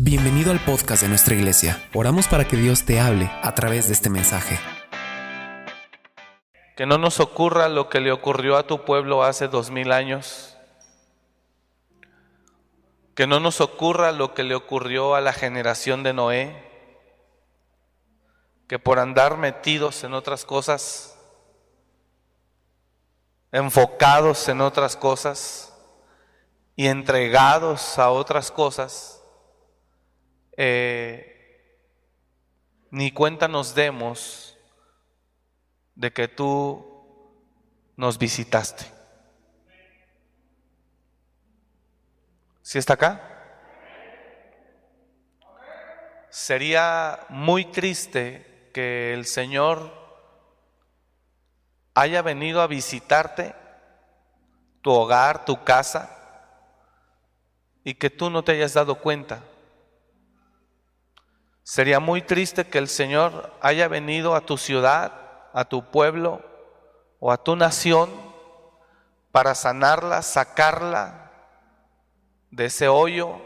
Bienvenido al podcast de nuestra iglesia. Oramos para que Dios te hable a través de este mensaje. Que no nos ocurra lo que le ocurrió a tu pueblo hace dos mil años. Que no nos ocurra lo que le ocurrió a la generación de Noé. Que por andar metidos en otras cosas, enfocados en otras cosas y entregados a otras cosas, eh, ni cuenta nos demos de que tú nos visitaste. ¿Sí está acá? Sería muy triste que el Señor haya venido a visitarte, tu hogar, tu casa, y que tú no te hayas dado cuenta Sería muy triste que el Señor haya venido a tu ciudad, a tu pueblo o a tu nación para sanarla, sacarla de ese hoyo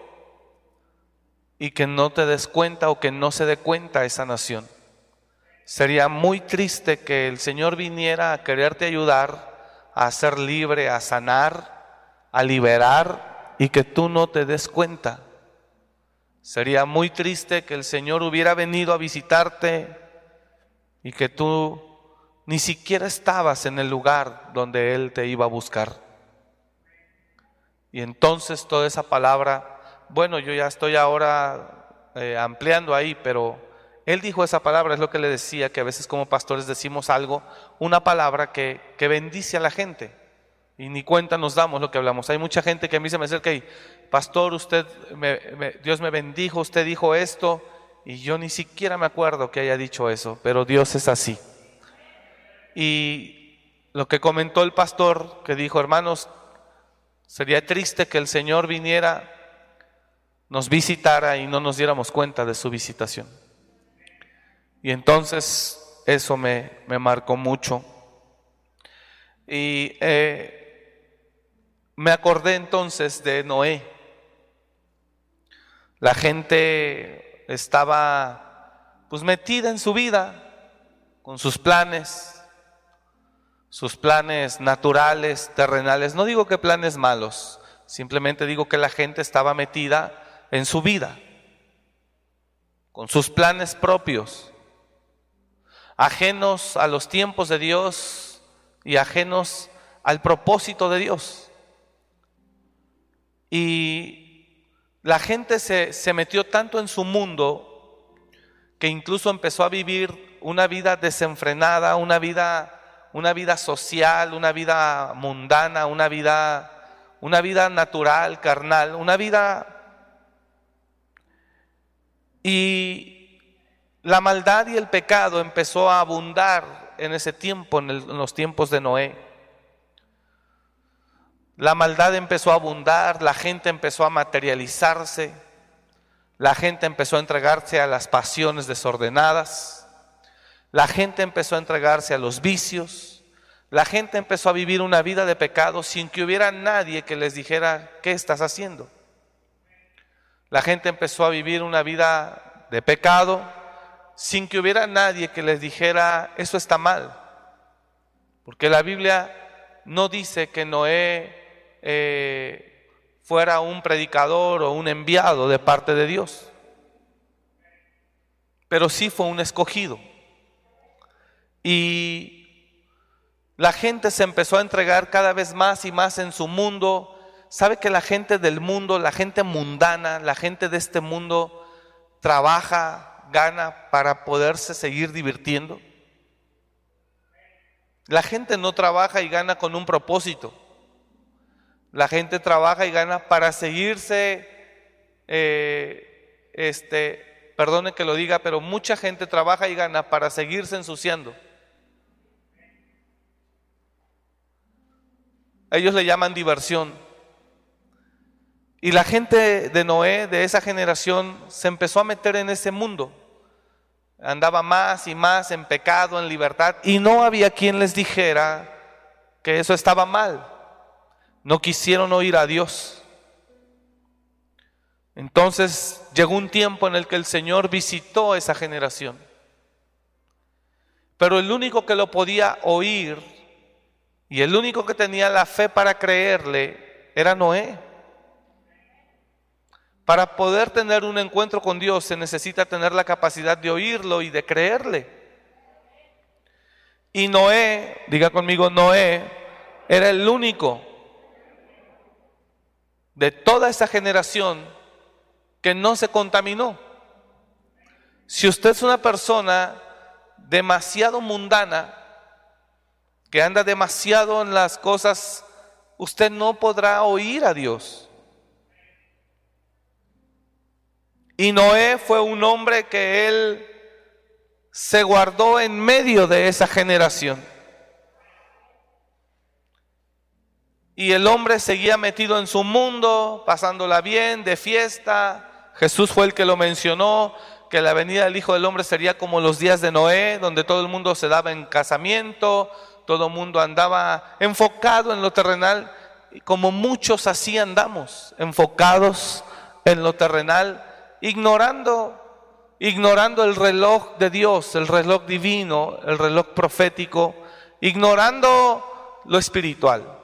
y que no te des cuenta o que no se dé cuenta esa nación. Sería muy triste que el Señor viniera a quererte ayudar a ser libre, a sanar, a liberar y que tú no te des cuenta. Sería muy triste que el Señor hubiera venido a visitarte y que tú ni siquiera estabas en el lugar donde Él te iba a buscar. Y entonces toda esa palabra, bueno, yo ya estoy ahora eh, ampliando ahí, pero Él dijo esa palabra, es lo que le decía, que a veces como pastores decimos algo, una palabra que, que bendice a la gente y ni cuenta nos damos lo que hablamos. Hay mucha gente que a mí se me acerca y, pastor, usted, Dios me bendijo, usted dijo esto, y yo ni siquiera me acuerdo que haya dicho eso, pero Dios es así. Y lo que comentó el pastor, que dijo, hermanos, sería triste que el Señor viniera, nos visitara y no nos diéramos cuenta de su visitación. Y entonces eso me, me marcó mucho. Y eh, me acordé entonces de Noé. La gente estaba pues metida en su vida, con sus planes, sus planes naturales, terrenales. No digo que planes malos, simplemente digo que la gente estaba metida en su vida, con sus planes propios, ajenos a los tiempos de Dios y ajenos al propósito de Dios. Y la gente se, se metió tanto en su mundo que incluso empezó a vivir una vida desenfrenada, una vida, una vida social, una vida mundana, una vida, una vida natural, carnal, una vida... Y la maldad y el pecado empezó a abundar en ese tiempo, en, en los tiempos de Noé. La maldad empezó a abundar, la gente empezó a materializarse, la gente empezó a entregarse a las pasiones desordenadas, la gente empezó a entregarse a los vicios, la gente empezó a vivir una vida de pecado sin que hubiera nadie que les dijera, ¿qué estás haciendo? La gente empezó a vivir una vida de pecado sin que hubiera nadie que les dijera, eso está mal. Porque la Biblia no dice que Noé eh, fuera un predicador o un enviado de parte de Dios, pero sí fue un escogido. Y la gente se empezó a entregar cada vez más y más en su mundo. ¿Sabe que la gente del mundo, la gente mundana, la gente de este mundo trabaja, gana para poderse seguir divirtiendo? La gente no trabaja y gana con un propósito. La gente trabaja y gana para seguirse, eh, este, perdone que lo diga, pero mucha gente trabaja y gana para seguirse ensuciando. Ellos le llaman diversión. Y la gente de Noé, de esa generación, se empezó a meter en ese mundo. Andaba más y más en pecado, en libertad, y no había quien les dijera que eso estaba mal. No quisieron oír a Dios. Entonces llegó un tiempo en el que el Señor visitó esa generación. Pero el único que lo podía oír y el único que tenía la fe para creerle era Noé. Para poder tener un encuentro con Dios se necesita tener la capacidad de oírlo y de creerle. Y Noé, diga conmigo, Noé era el único de toda esa generación que no se contaminó. Si usted es una persona demasiado mundana, que anda demasiado en las cosas, usted no podrá oír a Dios. Y Noé fue un hombre que él se guardó en medio de esa generación. Y el hombre seguía metido en su mundo, pasándola bien, de fiesta, Jesús fue el que lo mencionó, que la venida del Hijo del Hombre sería como los días de Noé, donde todo el mundo se daba en casamiento, todo el mundo andaba enfocado en lo terrenal, como muchos así andamos, enfocados en lo terrenal, ignorando ignorando el reloj de Dios, el reloj divino, el reloj profético, ignorando lo espiritual.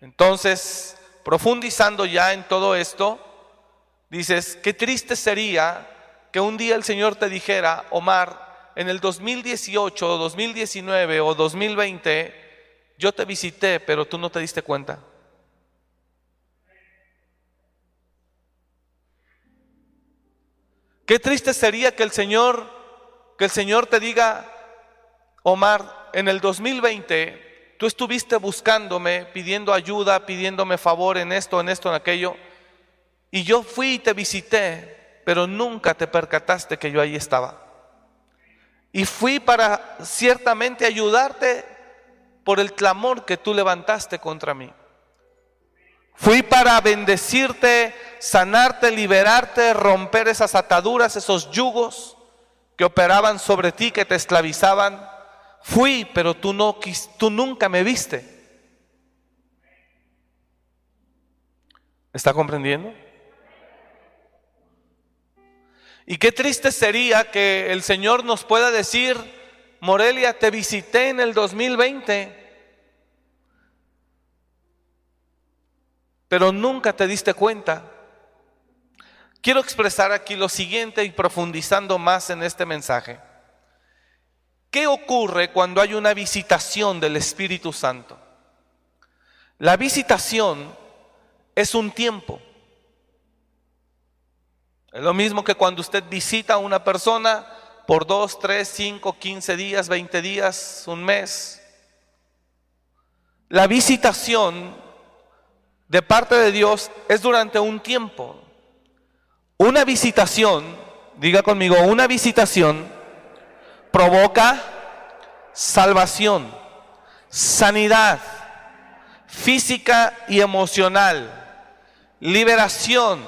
Entonces, profundizando ya en todo esto, Dices, qué triste sería que un día el Señor te dijera, Omar, en el 2018 o 2019 o 2020, yo te visité, pero tú no te diste cuenta. Qué triste sería que el Señor, que el Señor te diga, Omar, en el 2020 tú estuviste buscándome, pidiendo ayuda, pidiéndome favor en esto, en esto, en aquello, y yo fui y te visité, pero nunca te percataste que yo ahí estaba. Y fui para ciertamente ayudarte por el clamor que tú levantaste contra mí. Fui para bendecirte, sanarte, liberarte, romper esas ataduras, esos yugos que operaban sobre ti, que te esclavizaban. Fui, pero tú, no, tú nunca me viste. ¿Está comprendiendo? Y qué triste sería que el Señor nos pueda decir, Morelia, te visité en el 2020, pero nunca te diste cuenta. Quiero expresar aquí lo siguiente y profundizando más en este mensaje. ¿Qué ocurre cuando hay una visitación del Espíritu Santo? La visitación es un tiempo. Es lo mismo que cuando usted visita a una persona por dos, tres, cinco, quince días, veinte días, un mes. La visitación de parte de Dios es durante un tiempo. Una visitación, diga conmigo, una visitación provoca salvación, sanidad física y emocional, liberación,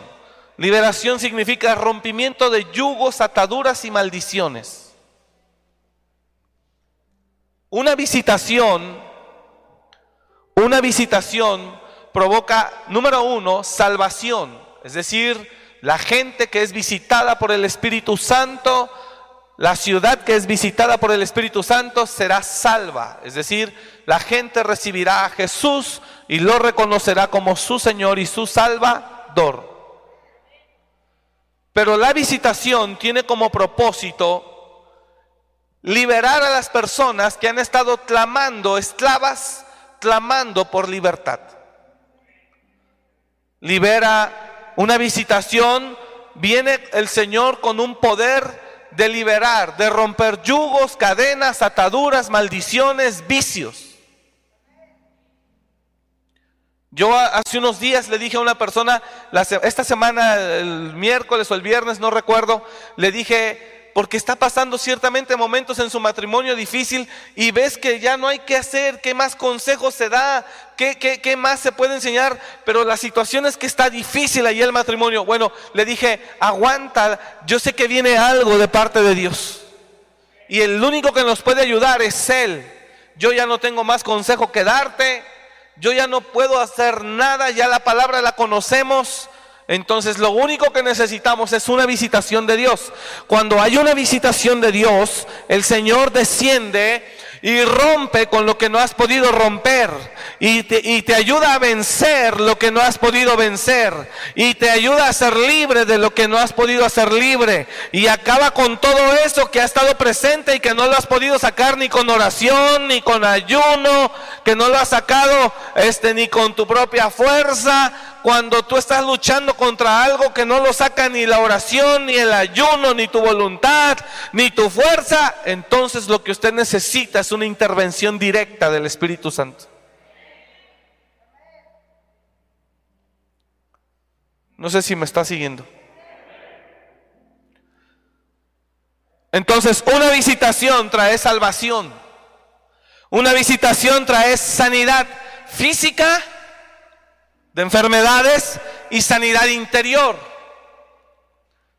Liberación significa rompimiento de yugos, ataduras y maldiciones. Una visitación, una visitación provoca, número uno, salvación. Es decir, la gente que es visitada por el Espíritu Santo, la ciudad que es visitada por el Espíritu Santo será salva. Es decir, la gente recibirá a Jesús y lo reconocerá como su Señor y su Salvador. Pero la visitación tiene como propósito liberar a las personas que han estado clamando, esclavas, clamando por libertad. Libera una visitación, viene el Señor con un poder de liberar, de romper yugos, cadenas, ataduras, maldiciones, vicios. Yo hace unos días le dije a una persona, esta semana, el miércoles o el viernes, no recuerdo, le dije, porque está pasando ciertamente momentos en su matrimonio difícil y ves que ya no hay que hacer, qué más consejos se da, qué, qué, qué más se puede enseñar, pero la situación es que está difícil ahí el matrimonio. Bueno, le dije, aguanta, yo sé que viene algo de parte de Dios. Y el único que nos puede ayudar es Él. Yo ya no tengo más consejo que darte yo ya no puedo hacer nada, ya la palabra la conocemos Entonces lo único que necesitamos es una visitación de Dios. Cuando hay una visitación de Dios, el Señor desciende y rompe con lo que no has podido romper. Y te, ayuda a vencer lo que no has podido vencer. Y te ayuda a ser libre de lo que no has podido hacer libre. Y acaba con todo eso que ha estado presente y que no lo has podido sacar ni con oración ni con ayuno, que no lo has sacado este ni con tu propia fuerza, cuando tú estás luchando contra algo que no lo saca ni la oración, ni el ayuno, ni tu voluntad, ni tu fuerza, entonces lo que usted necesita es una intervención directa del Espíritu Santo. No sé si me está siguiendo. Entonces, una visitación trae salvación. Una visitación trae sanidad física de enfermedades y sanidad interior.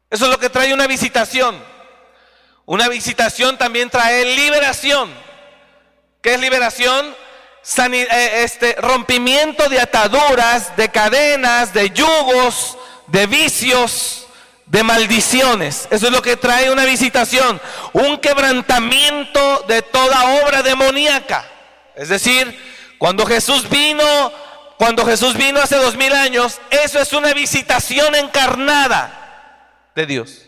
Eso es lo que trae una visitación. Una visitación también trae liberación. ¿Qué es liberación? Eh, este, rompimiento de ataduras, de cadenas, de yugos, de vicios, de maldiciones. Eso es lo que trae una visitación. Un quebrantamiento de toda obra demoníaca. Es decir, cuando Jesús vino, cuando Jesús vino hace dos mil años, eso es una visitación encarnada de Dios.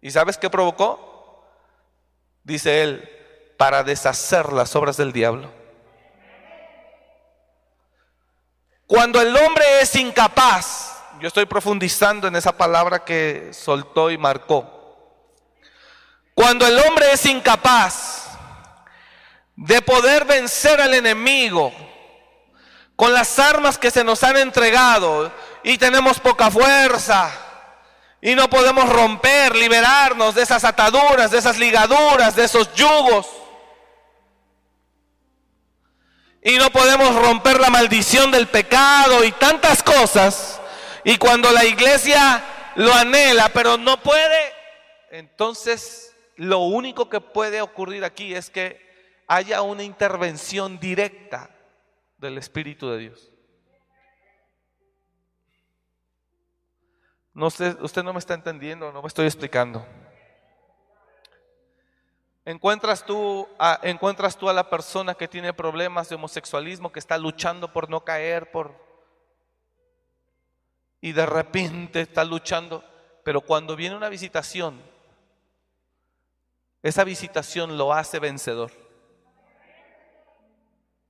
¿Y sabes qué provocó? Dice él, para deshacer las obras del diablo. Cuando el hombre es incapaz, yo estoy profundizando en esa palabra que soltó y marcó. Cuando el hombre es incapaz de poder vencer al enemigo con las armas que se nos han entregado y tenemos poca fuerza, y no podemos romper, liberarnos de esas ataduras, de esas ligaduras, de esos yugos. Y no podemos romper la maldición del pecado y tantas cosas. Y cuando la iglesia lo anhela, pero no puede, entonces lo único que puede ocurrir aquí es que haya una intervención directa del Espíritu de Dios. No sé, usted no me está entendiendo, no me estoy explicando. Encuentras tú, a, encuentras tú a la persona que tiene problemas de homosexualismo, que está luchando por no caer, por y de repente está luchando, pero cuando viene una visitación, esa visitación lo hace vencedor.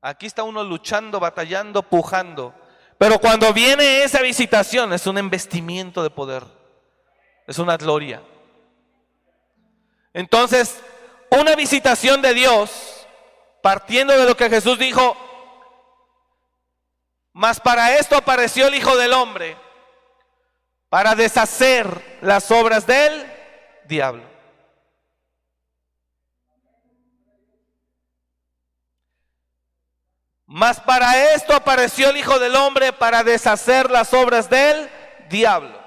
Aquí está uno luchando, batallando, pujando, pero cuando viene esa visitación es un investimiento de poder, es una gloria. Entonces, una visitación de Dios, partiendo de lo que Jesús dijo, mas para esto apareció el Hijo del Hombre, para deshacer las obras del diablo. Mas para esto apareció el Hijo del Hombre, para deshacer las obras del diablo.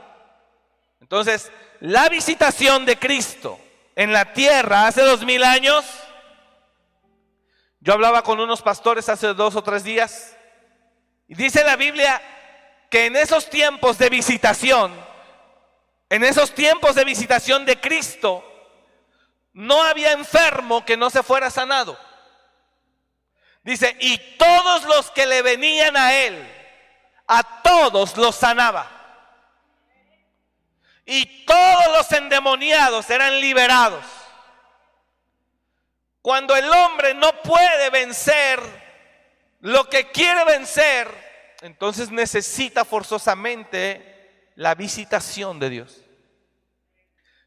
Entonces, la visitación de Cristo en la tierra hace dos mil años. Yo hablaba con unos pastores hace dos o tres días y dice la Biblia que en esos tiempos de visitación, en esos tiempos de visitación de Cristo, no había enfermo que no se fuera sanado. Dice, y todos los que le venían a él, a todos los sanaba. Y todos los endemoniados eran liberados. Cuando el hombre no puede vencer lo que quiere vencer, entonces necesita forzosamente la visitación de Dios.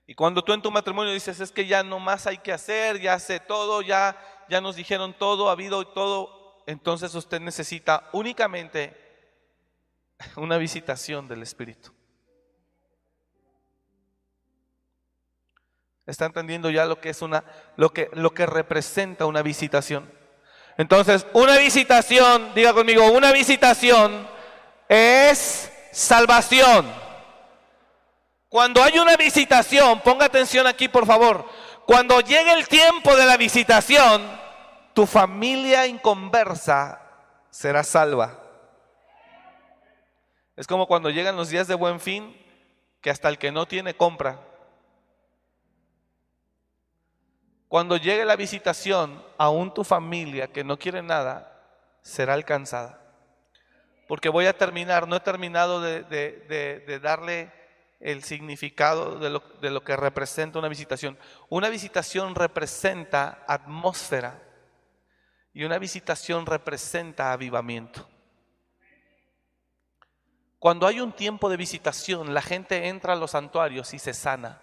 Y cuando tú en tu matrimonio dices, es que ya no más hay que hacer, ya sé todo, ya, ya nos dijeron todo, ha habido todo, entonces usted necesita únicamente una visitación del Espíritu. ¿Está entendiendo ya lo que es una lo que lo que representa una visitación? Entonces, una visitación, diga conmigo, una visitación es salvación. Cuando hay una visitación, ponga atención aquí, por favor. Cuando llegue el tiempo de la visitación, tu familia inconversa será salva. Es como cuando llegan los días de buen fin, que hasta el que no tiene compra. Cuando llegue la visitación, aún tu familia que no quiere nada, será alcanzada. Porque voy a terminar, no he terminado de, darle el significado de lo, de lo que representa una visitación. Una visitación representa atmósfera y una visitación representa avivamiento. Cuando hay un tiempo de visitación, la gente entra a los santuarios y se sana.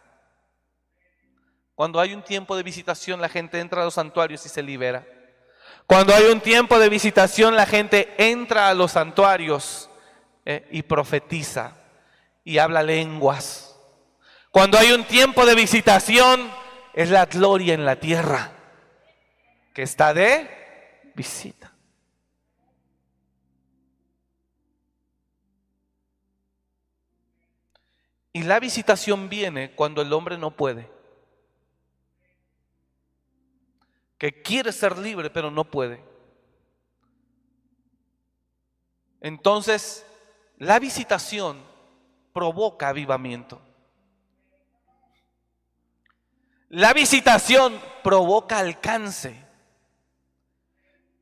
Cuando hay un tiempo de visitación, la gente entra a los santuarios y se libera. Cuando hay un tiempo de visitación, la gente entra a los santuarios eh, y profetiza y habla lenguas. Cuando hay un tiempo de visitación, es la gloria en la tierra que está de visita. Y la visitación viene cuando el hombre no puede. Que quiere ser libre pero no puede. Entonces, la visitación provoca avivamiento. La visitación provoca alcance.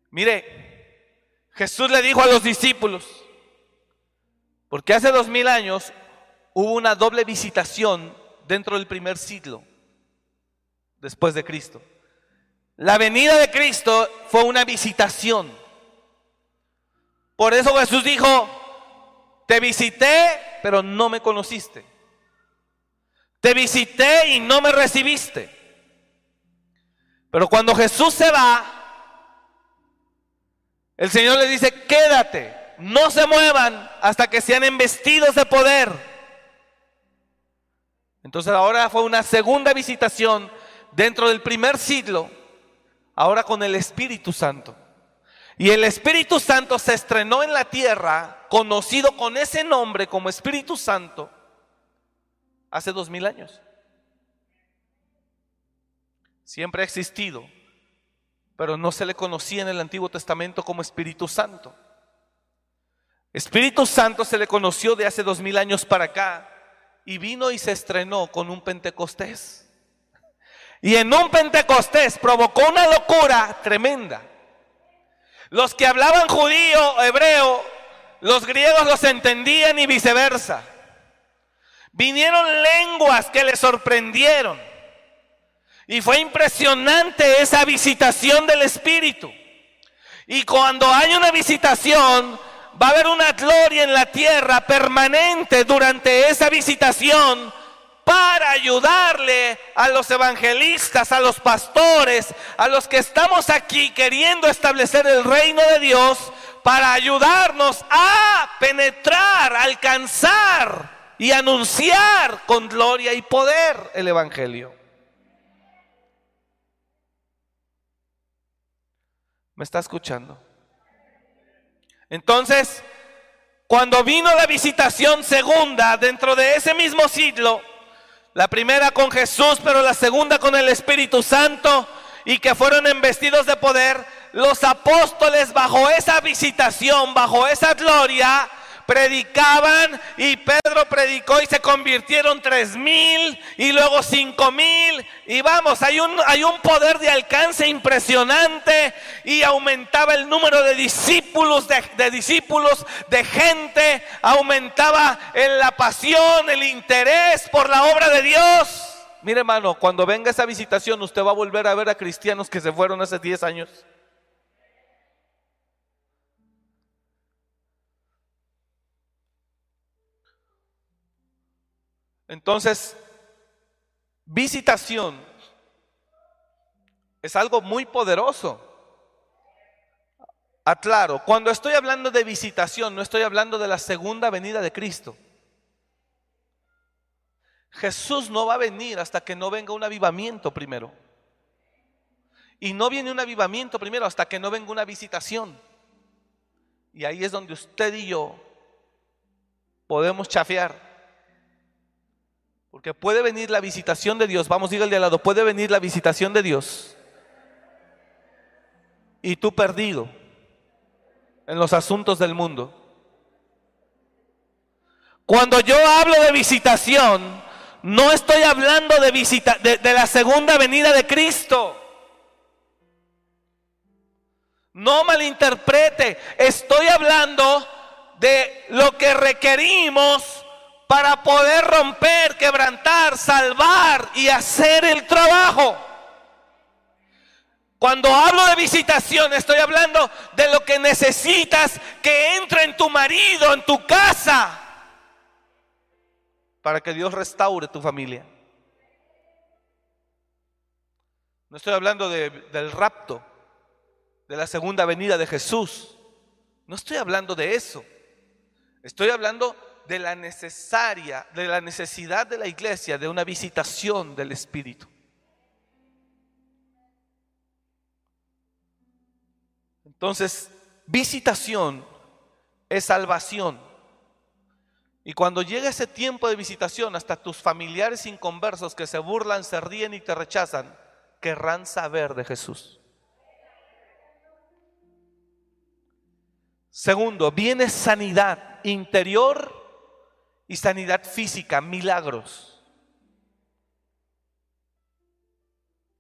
Mire, Jesús le dijo a los discípulos, porque hace dos mil años hubo una doble visitación dentro del primer siglo después de Cristo. La venida de Cristo fue una visitación. Por eso Jesús dijo, te visité, pero no me conociste. Te visité y no me recibiste. Pero cuando Jesús se va, el Señor le dice, quédate, no se muevan hasta que sean embestidos de poder. Entonces ahora fue una segunda visitación dentro del primer siglo, ahora con el Espíritu Santo. Y el Espíritu Santo se estrenó en la tierra, conocido con ese nombre como Espíritu Santo, hace dos mil años. Siempre ha existido, pero no se le conocía en el Antiguo Testamento como Espíritu Santo. Espíritu Santo se le conoció de hace dos mil años para acá y vino y se estrenó con un Pentecostés. Y en un Pentecostés provocó una locura tremenda. Los que hablaban judío, hebreo, los griegos los entendían y viceversa. Vinieron lenguas que les sorprendieron. Y fue impresionante esa visitación del Espíritu. Y cuando hay una visitación, va a haber una gloria en la tierra permanente durante esa visitación para ayudarle a los evangelistas, a los pastores, a los que estamos aquí queriendo establecer el reino de Dios, para ayudarnos a penetrar, alcanzar y anunciar con gloria y poder el Evangelio. ¿Me está escuchando? Entonces, cuando vino la visitación segunda dentro de ese mismo siglo, la primera con Jesús, pero la segunda con el Espíritu Santo, y que fueron investidos de poder, los apóstoles bajo esa visitación, bajo esa gloria, predicaban y Pedro predicó y se convirtieron tres mil y luego cinco mil y vamos, hay un, hay un poder de alcance impresionante y aumentaba el número de discípulos, de, discípulos, de gente, aumentaba en la pasión, el interés por la obra de Dios. Mire hermano, cuando venga esa visitación usted va a volver a ver a cristianos que se fueron hace 10 años. Entonces, visitación es algo muy poderoso. Aclaro, cuando estoy hablando de visitación, no estoy hablando de la segunda venida de Cristo. Jesús no va a venir hasta que no venga un avivamiento primero. Y no viene un avivamiento primero hasta que no venga una visitación. Y ahí es donde usted y yo podemos chafear. Porque puede venir la visitación de Dios. Vamos, dígale al lado, puede venir la visitación de Dios. Y tú perdido en los asuntos del mundo. Cuando yo hablo de visitación, no estoy hablando de, visita, de, de la segunda venida de Cristo. No malinterprete, estoy hablando de lo que requerimos para poder romper, quebrantar, salvar y hacer el trabajo. Cuando hablo de visitación, estoy hablando de lo que necesitas que entre en tu marido, en tu casa, para que Dios restaure tu familia. No estoy hablando de, del rapto, de la segunda venida de Jesús. No estoy hablando de eso. Estoy hablando de la necesaria, de la necesidad de la iglesia de una visitación del Espíritu. Entonces, visitación es salvación. Y cuando llega ese tiempo de visitación, hasta tus familiares inconversos que se burlan, se ríen y te rechazan, querrán saber de Jesús. Segundo, viene sanidad interior y sanidad física, milagros.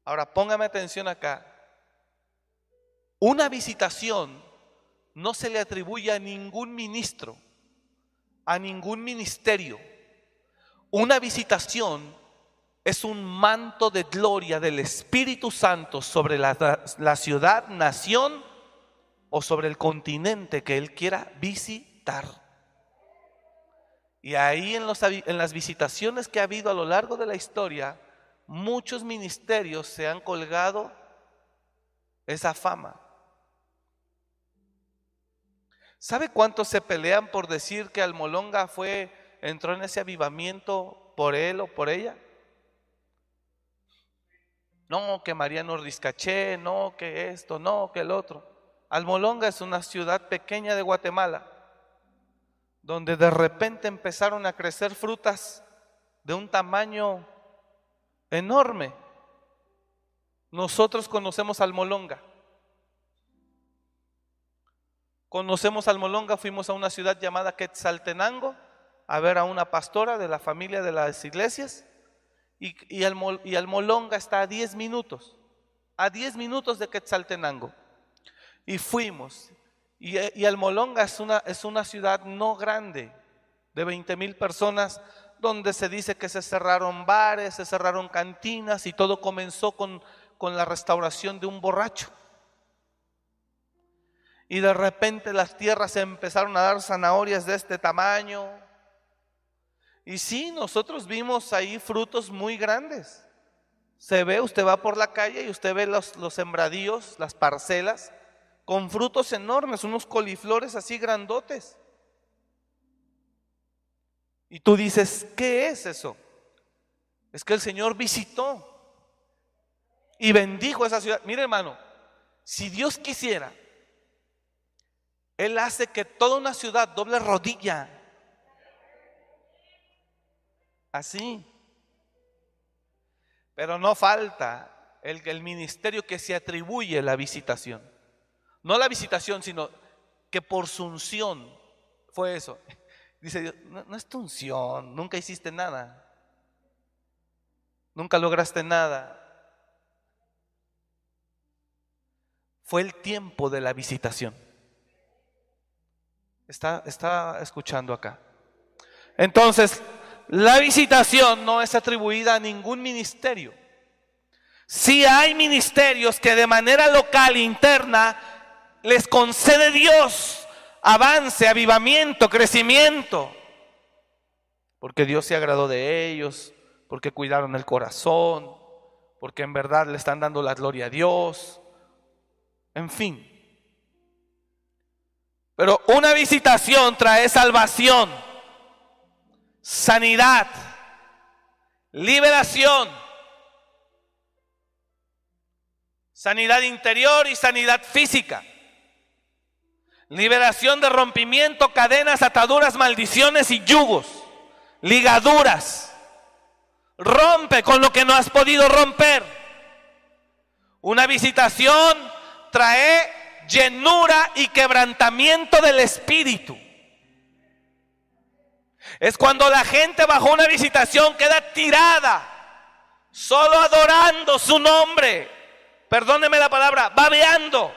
Ahora póngame atención acá. Una visitación no se le atribuye a ningún ministro, a ningún ministerio. Una visitación es un manto de gloria del Espíritu Santo sobre la, la, ciudad, nación o sobre el continente que Él quiera visitar. Y ahí en, los, las visitaciones que ha habido a lo largo de la historia, muchos ministerios se han colgado esa fama. ¿Sabe cuántos se pelean por decir que Almolonga fue, entró en ese avivamiento por él o por ella? No, que Mariano Rizcaché, no, que esto, no, que el otro. Almolonga es una ciudad pequeña de Guatemala, donde de repente empezaron a crecer frutas de un tamaño enorme. Nosotros conocemos Almolonga. Conocemos Almolonga, fuimos a una ciudad llamada Quetzaltenango a ver a una pastora de la familia de las iglesias y, y, Almolonga está a 10 minutos, a 10 minutos de Quetzaltenango. Y fuimos. Y, y Almolonga es una, es una ciudad no grande, de 20 mil personas, donde se dice que se cerraron bares, se cerraron cantinas y todo comenzó con, con la restauración de un borracho y de repente las tierras empezaron a dar zanahorias de este tamaño. Y sí, nosotros vimos ahí frutos muy grandes. Se ve, usted va por la calle y usted ve los, los sembradíos, las parcelas, con frutos enormes, unos coliflores así grandotes. Y tú dices, ¿qué es eso? Es que el Señor visitó y bendijo esa ciudad. Mire hermano, si Dios quisiera, él hace que toda una ciudad doble rodilla. Así. Pero no falta el, el ministerio que se atribuye la visitación. No la visitación, sino que por su unción fue eso. Dice Dios, no, es tu unción, nunca hiciste nada. Nunca lograste nada. Fue el tiempo de la visitación. Está, está escuchando acá. Entonces, la visitación no es atribuida a ningún ministerio. Si hay ministerios que de manera local, interna, les concede Dios avance, avivamiento, crecimiento. Porque Dios se agradó de ellos, porque cuidaron el corazón, porque en verdad le están dando la gloria a Dios. En fin, pero una visitación trae salvación, sanidad, liberación, sanidad interior y sanidad física. Liberación de rompimiento, cadenas, ataduras, maldiciones y yugos, ligaduras. Rompe con lo que no has podido romper. Una visitación trae llenura y quebrantamiento del Espíritu. Es cuando la gente bajo una visitación queda tirada, solo adorando su nombre. Perdóneme la palabra, babeando,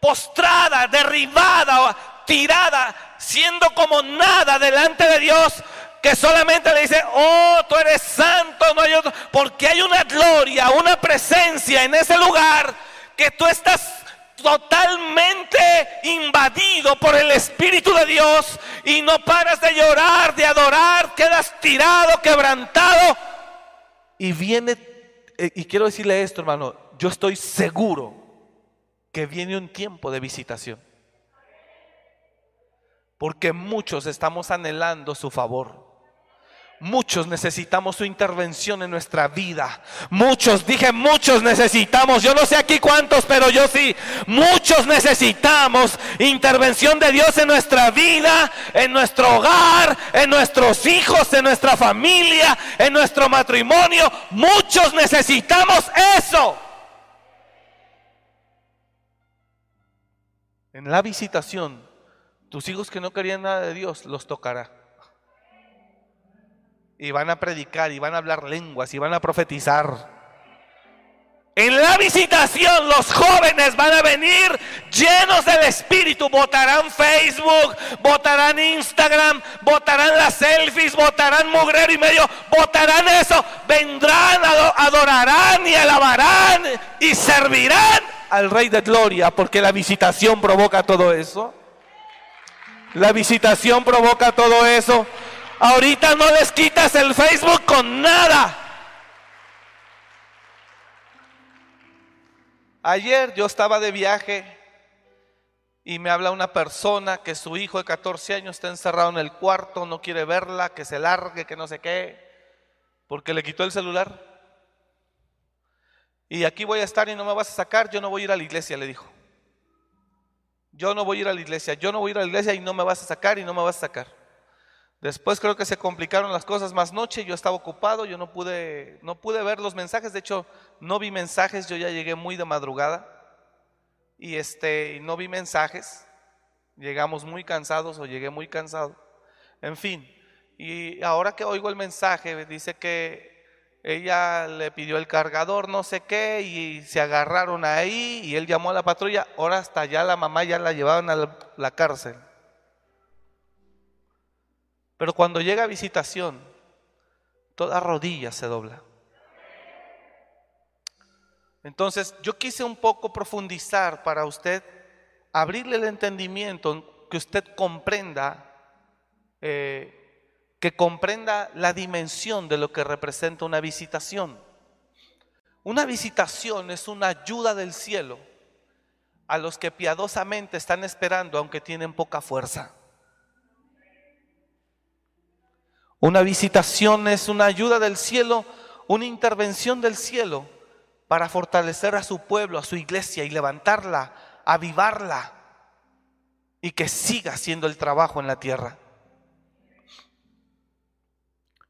postrada, derribada, tirada, siendo como nada delante de Dios, que solamente le dice, oh, tú eres santo, no hay otro, porque hay una gloria, una presencia en ese lugar que tú estás totalmente invadido por el Espíritu de Dios y no paras de llorar, de adorar, quedas tirado, quebrantado. Y viene, eh, y quiero decirle esto, hermano, yo estoy seguro que viene un tiempo de visitación. Porque muchos estamos anhelando su favor. Muchos necesitamos su intervención en nuestra vida. Muchos, dije muchos necesitamos. Yo no sé aquí cuántos, pero yo sí. Muchos necesitamos intervención de Dios en nuestra vida, en nuestro hogar, en nuestros hijos, en nuestra familia, en nuestro matrimonio. Muchos necesitamos eso. En la visitación, tus hijos que no querían nada de Dios los tocará y van a predicar y van a hablar lenguas y van a profetizar. En la visitación los jóvenes van a venir llenos del Espíritu. Votarán Facebook, votarán Instagram, votarán las selfies, votarán mugrero y medio, votarán eso. Vendrán, adorarán y alabarán y servirán al Rey de Gloria porque la visitación provoca todo eso. La visitación provoca todo eso. Ahorita no les quitas el Facebook con nada. Ayer yo estaba de viaje y me habla una persona que su hijo de 14 años está encerrado en el cuarto, no quiere verla, que se largue, que no sé qué, porque le quitó el celular. Y aquí voy a estar y no me vas a sacar, yo no voy a ir a la iglesia, le dijo. Yo no voy a ir a la iglesia, yo no voy a ir a la iglesia y no me vas a sacar y no me vas a sacar. Después creo que se complicaron las cosas más noche, yo estaba ocupado, yo no pude, no pude ver los mensajes, de hecho no vi mensajes, yo ya llegué muy de madrugada y este, no vi mensajes, llegamos muy cansados o llegué muy cansado, en fin, y ahora que oigo el mensaje dice que ella le pidió el cargador, no sé qué, y se agarraron ahí y él llamó a la patrulla, ahora hasta allá la mamá ya la llevaban a la cárcel. Pero cuando llega visitación, toda rodilla se dobla. Entonces, yo quise un poco profundizar para usted, abrirle el entendimiento, que usted comprenda, eh, que comprenda la dimensión de lo que representa una visitación. Una visitación es una ayuda del cielo a los que piadosamente están esperando, aunque tienen poca fuerza. Una visitación es una ayuda del cielo, una intervención del cielo para fortalecer a su pueblo, a su iglesia y levantarla, avivarla y que siga haciendo el trabajo en la tierra.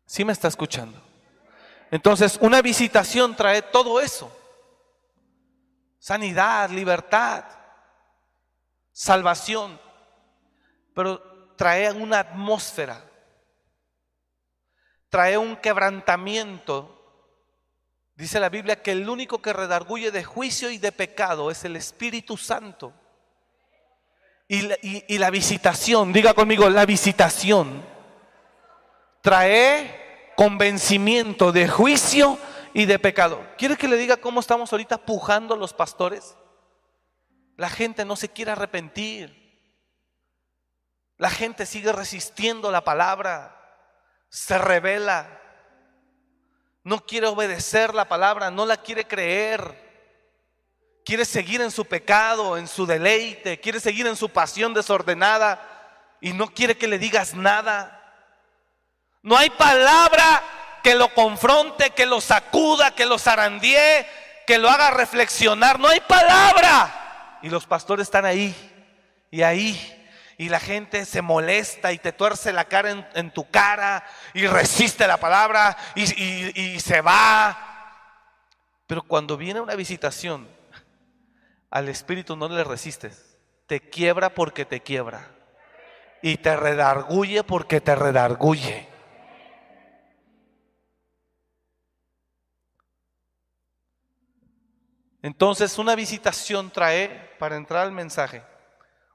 ¿Sí me está escuchando? Entonces, una visitación trae todo eso. Sanidad, libertad, salvación, pero trae una atmósfera trae un quebrantamiento. Dice la Biblia que el único que redarguye de juicio y de pecado es el Espíritu Santo. Y la, y la visitación, diga conmigo, la visitación trae convencimiento de juicio y de pecado. ¿Quiere que le diga cómo estamos ahorita pujando los pastores? La gente no se quiere arrepentir. La gente sigue resistiendo la palabra se revela, no quiere obedecer la palabra, no la quiere creer, quiere seguir en su pecado, en su deleite, quiere seguir en su pasión desordenada y no quiere que le digas nada. No hay palabra que lo confronte, que lo sacuda, que lo zarandee, que lo haga reflexionar. No hay palabra. Y los pastores están ahí y ahí y la gente se molesta y te tuerce la cara en, tu cara y resiste la palabra y, y se va. Pero cuando viene una visitación, al Espíritu no le resistes, te quiebra porque te quiebra. y te redarguye porque te redarguye. Entonces una visitación trae, para entrar al mensaje,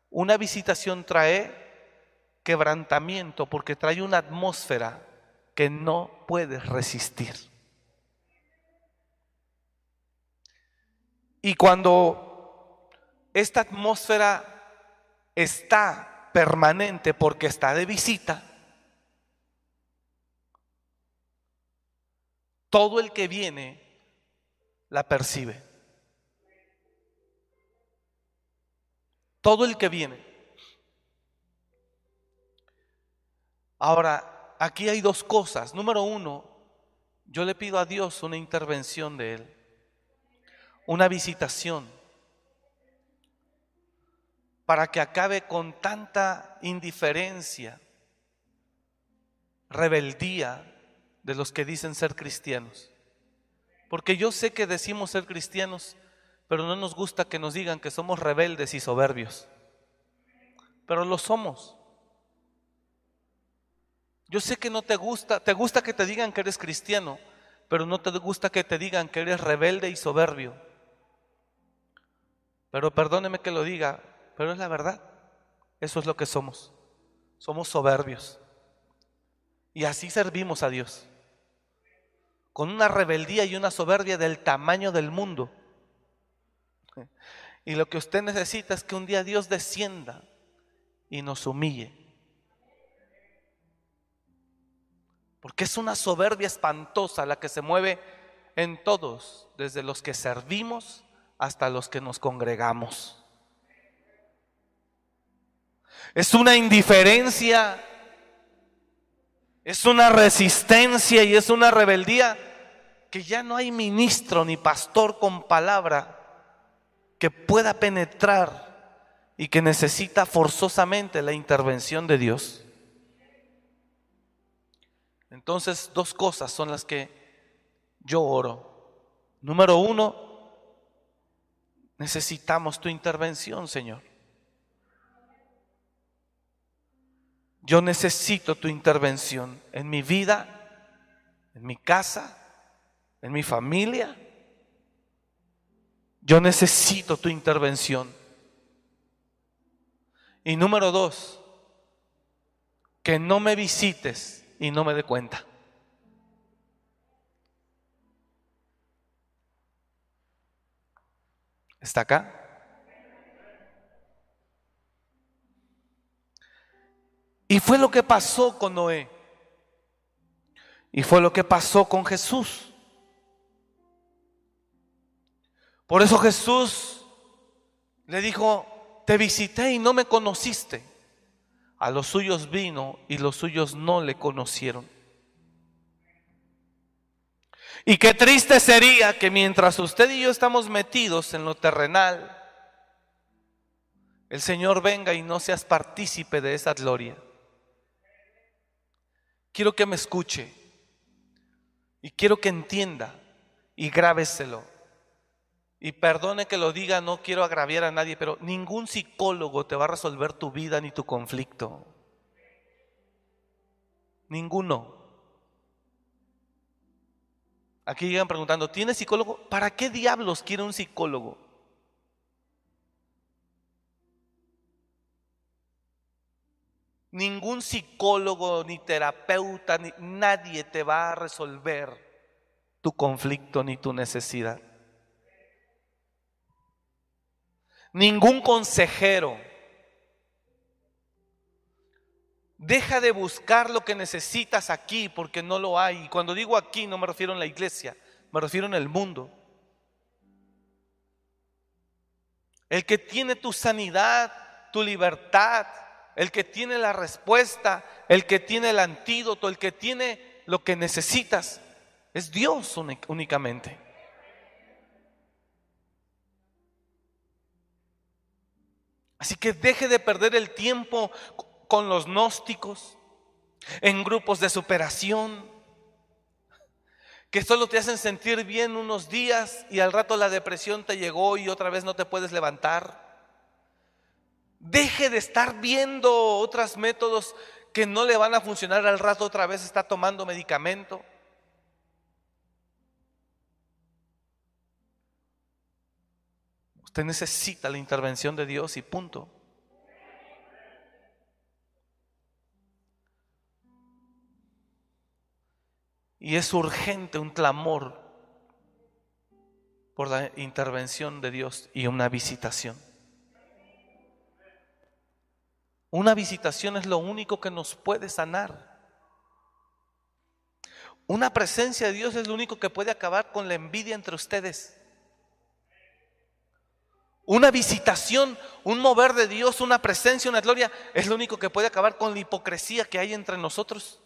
una visitación trae quebrantamiento porque trae una atmósfera que no puedes resistir. Y cuando esta atmósfera está permanente porque está de visita, todo el que viene la percibe. Todo el que viene. Ahora, aquí hay dos cosas. Número uno, yo le pido a Dios una intervención de Él, una visitación, para que acabe con tanta indiferencia, rebeldía de los que dicen ser cristianos. Porque yo sé que decimos ser cristianos, pero no nos gusta que nos digan que somos rebeldes y soberbios. Pero lo somos. Yo sé que no te gusta, te gusta que te digan que eres cristiano, pero no te gusta que te digan que eres rebelde y soberbio. Pero perdóneme que lo diga, pero es la verdad. Eso es lo que somos. Somos soberbios. Y así servimos a Dios. Con una rebeldía y una soberbia del tamaño del mundo. Y lo que usted necesita es que un día Dios descienda y nos humille. Porque es una soberbia espantosa la que se mueve en todos, desde los que servimos hasta los que nos congregamos. Es una indiferencia, es una resistencia y es una rebeldía que ya no hay ministro ni pastor con palabra que pueda penetrar y que necesita forzosamente la intervención de Dios. Entonces, dos cosas son las que yo oro. Número uno, necesitamos tu intervención, Señor. Yo necesito tu intervención en mi vida, en mi casa, en mi familia, yo necesito tu intervención. Y número dos, que no me visites y no me dé cuenta. ¿Está acá? Y fue lo que pasó con Noé. Y fue lo que pasó con Jesús. Por eso Jesús le dijo, te visité y no me conociste. A los suyos vino y los suyos no le conocieron. Y qué triste sería que mientras usted y yo estamos metidos en lo terrenal, el Señor venga y no seas partícipe de esa gloria. Quiero que me escuche y quiero que entienda y grábeselo. Y perdone que lo diga, no quiero agraviar a nadie, pero ningún psicólogo te va a resolver tu vida ni tu conflicto. Ninguno. Aquí llegan preguntando, ¿tiene psicólogo? ¿Para qué diablos quiere un psicólogo? Ningún psicólogo, ni terapeuta, ni nadie te va a resolver tu conflicto ni tu necesidad. Ningún consejero. Deja de buscar lo que necesitas aquí porque no lo hay. Y cuando digo aquí no me refiero en la iglesia, me refiero en el mundo. El que tiene tu sanidad, tu libertad, el que tiene la respuesta, el que tiene el antídoto, el que tiene lo que necesitas, es Dios únicamente. Así que deje de perder el tiempo con los gnósticos, en grupos de superación, que solo te hacen sentir bien unos días y al rato la depresión te llegó y otra vez no te puedes levantar. Deje de estar viendo otros métodos que no le van a funcionar al rato otra vez está tomando medicamento. Usted necesita la intervención de Dios y punto. Y es urgente un clamor por la intervención de Dios y una visitación. Una visitación es lo único que nos puede sanar. Una presencia de Dios es lo único que puede acabar con la envidia entre ustedes. Una visitación, un mover de Dios, una presencia, una gloria, es lo único que puede acabar con la hipocresía que hay entre nosotros.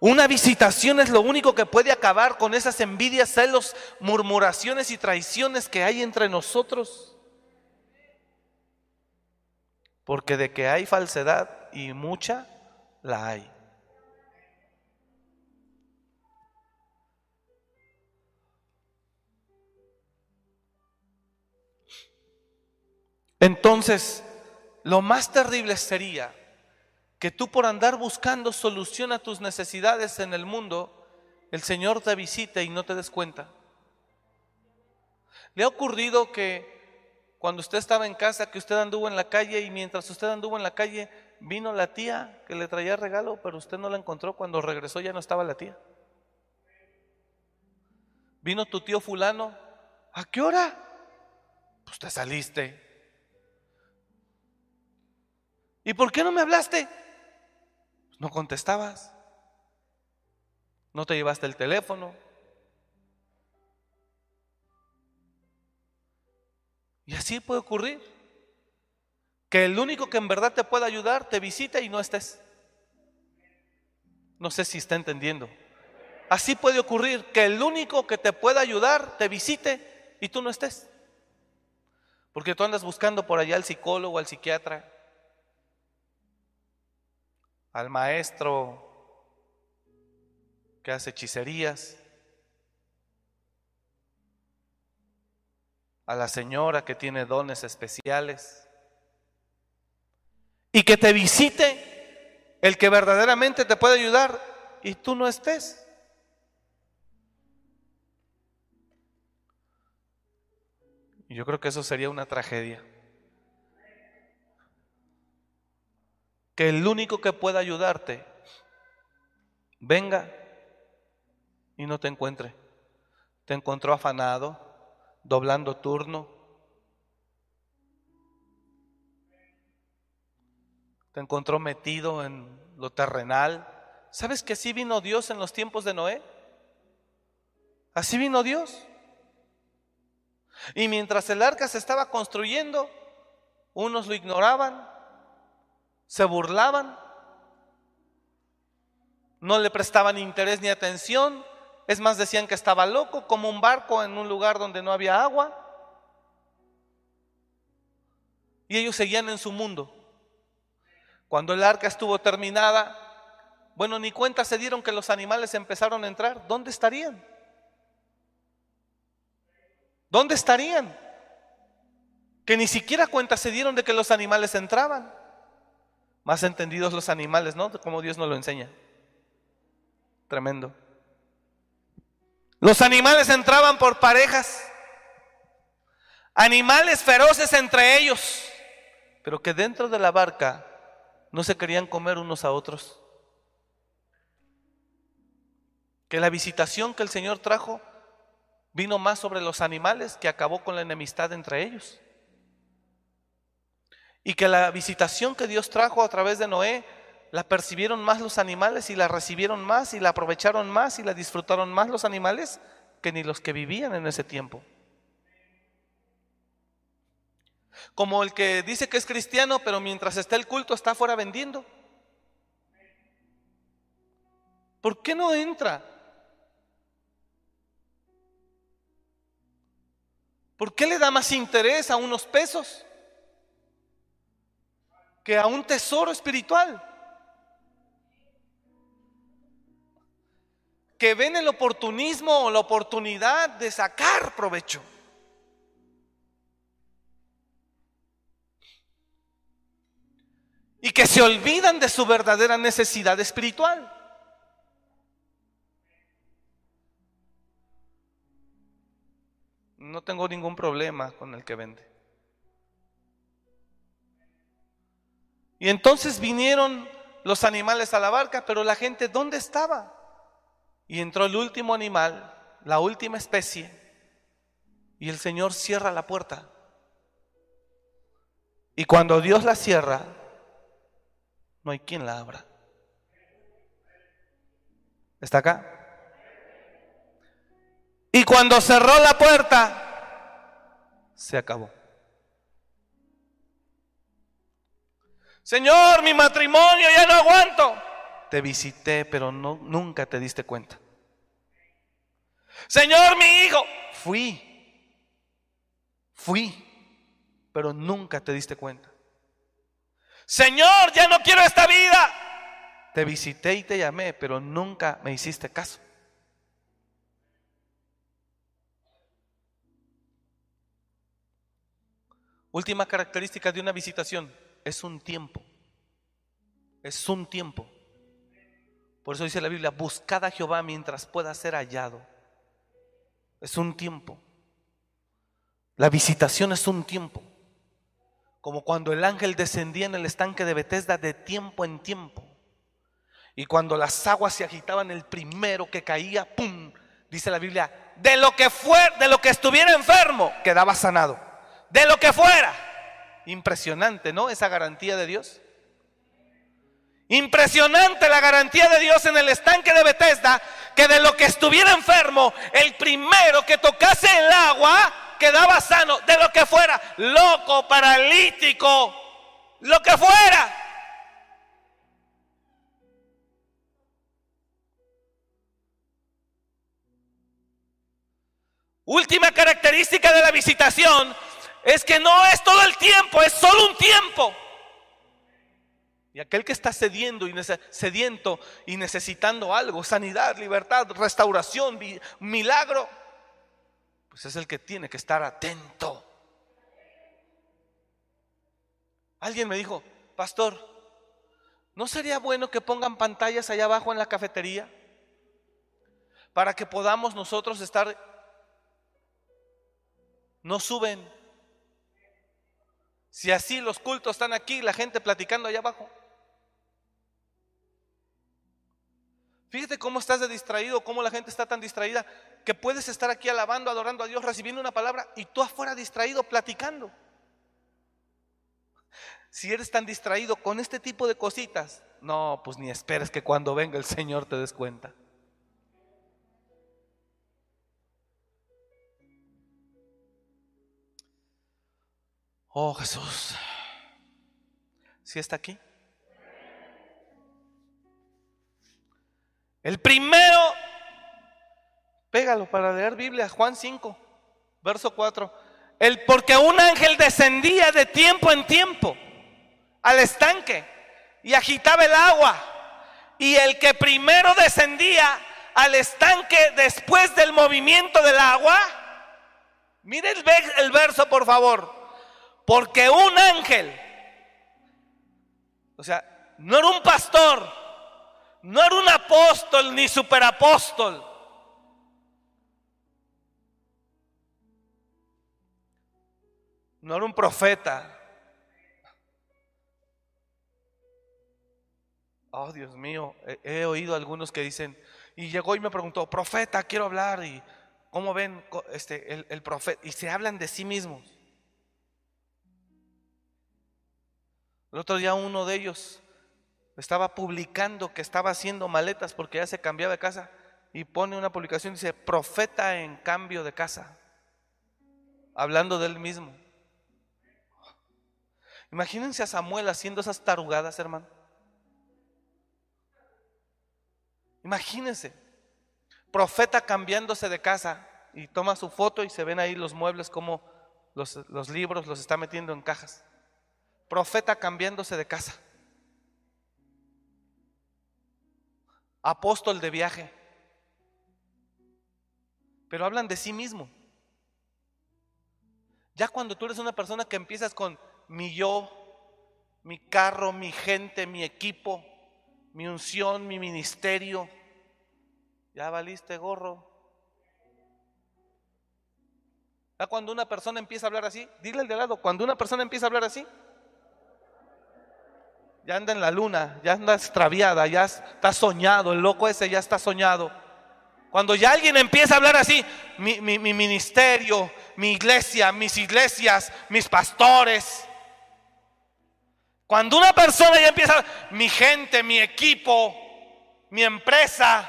Una visitación es lo único que puede acabar con esas envidias, celos, murmuraciones y traiciones que hay entre nosotros. Porque de que hay falsedad y mucha, la hay. Entonces, lo más terrible sería que tú por andar buscando solución a tus necesidades en el mundo, el Señor te visite y no te des cuenta. ¿Le ha ocurrido que cuando usted estaba en casa, que usted anduvo en la calle y mientras usted anduvo en la calle, vino la tía que le traía regalo, pero usted no la encontró. Cuando regresó ya no estaba la tía. Vino tu tío fulano. ¿A qué hora? Pues te saliste. ¿Y por qué no me hablaste? Pues no contestabas. No te llevaste el teléfono. Y así puede ocurrir. Que el único que en verdad te pueda ayudar te visite y no estés. No sé si está entendiendo. Así puede ocurrir que el único que te pueda ayudar te visite y tú no estés. Porque tú andas buscando por allá al psicólogo, al psiquiatra, al maestro que hace hechicerías, a la señora que tiene dones especiales y que te visite el que verdaderamente te puede ayudar y tú no estés. Yo creo que eso sería una tragedia. Que el único que pueda ayudarte venga y no te encuentre. Te encontró afanado, doblando turno. Te encontró metido en lo terrenal. ¿Sabes que así vino Dios en los tiempos de Noé? Así vino Dios. Y mientras el arca se estaba construyendo, unos lo ignoraban, se burlaban, no le prestaban interés ni atención, es más, decían que estaba loco, como un barco en un lugar donde no había agua. Y ellos seguían en su mundo. Cuando el arca estuvo terminada, bueno, ni cuenta se dieron que los animales empezaron a entrar. ¿Dónde estarían? ¿Dónde estarían? Que ni siquiera cuenta se dieron de que los animales entraban. Más entendidos los animales, ¿no? Como Dios nos lo enseña. Tremendo. Los animales entraban por parejas, animales feroces entre ellos, pero que dentro de la barca no se querían comer unos a otros. Que la visitación que el Señor trajo vino más sobre los animales que acabó con la enemistad entre ellos. Y que la visitación que Dios trajo a través de Noé la percibieron más los animales y la recibieron más y la aprovecharon más y la disfrutaron más los animales que ni los que vivían en ese tiempo. Como el que dice que es cristiano, pero mientras está el culto está fuera vendiendo. ¿Por qué no entra? ¿Por qué le da más interés a unos pesos que a un tesoro espiritual? que ven el oportunismo o la oportunidad de sacar provecho. que se olvidan de su verdadera necesidad espiritual. No tengo ningún problema con el que vende. Y entonces vinieron los animales a la barca, pero la gente, ¿dónde estaba? Y entró el último animal, la última especie, y el Señor cierra la puerta. Y cuando Dios la cierra, no hay quien la abra. ¿Está acá? Y cuando cerró la puerta, se acabó. Señor, mi matrimonio ya no aguanto. Te visité, pero no, nunca te diste cuenta. Señor, mi hijo, fui, fui, pero nunca te diste cuenta. Señor, ya no quiero esta vida. Te visité y te llamé, pero nunca me hiciste caso. Última característica de una visitación, es un tiempo. Es un tiempo. Por eso dice la Biblia, buscad a Jehová mientras pueda ser hallado. Es un tiempo. La visitación es un tiempo. Como cuando el ángel descendía en el estanque de Bethesda de tiempo en tiempo. Y cuando las aguas se agitaban, el primero que caía, ¡pum! Dice la Biblia, de lo que fue, de lo que estuviera enfermo, quedaba sanado. De lo que fuera. Impresionante, ¿no? Esa garantía de Dios. Impresionante la garantía de Dios en el estanque de Bethesda, que de lo que estuviera enfermo, el primero que tocase el agua quedaba sano, de lo que fuera, loco, paralítico, lo que fuera. Última característica de la visitación es que no es todo el tiempo, es solo un tiempo. Y aquel que está cediendo y sediento y necesitando algo, sanidad, libertad, restauración, milagro, pues es el que tiene que estar atento. Alguien me dijo, pastor, ¿no sería bueno que pongan pantallas allá abajo en la cafetería? Para que podamos nosotros estar... No suben. Si así los cultos están aquí, la gente platicando allá abajo. Fíjate cómo estás de distraído, cómo la gente está tan distraída, que puedes estar aquí alabando, adorando a Dios, recibiendo una palabra y tú afuera distraído, platicando. Si eres tan distraído con este tipo de cositas, no, pues ni esperes que cuando venga el Señor te des cuenta. Oh Jesús, si está aquí? El primero, pégalo para leer Biblia, Juan 5, verso 4. El porque un ángel descendía de tiempo en tiempo al estanque y agitaba el agua. Y el que primero descendía al estanque después del movimiento del agua, mire el verso por favor, porque un ángel, o sea, no era un pastor, no era un apóstol ni superapóstol. No era un profeta. Oh, Dios mío, he, oído algunos que dicen, y llegó y me preguntó, profeta, quiero hablar, y cómo ven este, el, el profeta, y se hablan de sí mismos. El otro día uno de ellos estaba publicando que estaba haciendo maletas porque ya se cambiaba de casa y pone una publicación dice, profeta en cambio de casa, hablando de él mismo. Imagínense a Samuel haciendo esas tarugadas, hermano. Imagínense, profeta cambiándose de casa y toma su foto y se ven ahí los muebles como los, los libros los está metiendo en cajas. Profeta cambiándose de casa. apóstol de viaje. Pero hablan de sí mismo. Ya cuando tú eres una persona que empiezas con mi yo, mi carro, mi gente, mi equipo, mi unción, mi ministerio. Ya valiste gorro. ¿Ya cuando una persona empieza a hablar así? Dile al de lado, cuando una persona empieza a hablar así, ya anda en la luna, ya anda extraviada, ya está soñado, el loco ese ya está soñado. Cuando ya alguien empieza a hablar así, mi, mi, ministerio, mi iglesia, mis iglesias, mis pastores. Cuando una persona ya empieza, mi gente, mi equipo, mi empresa.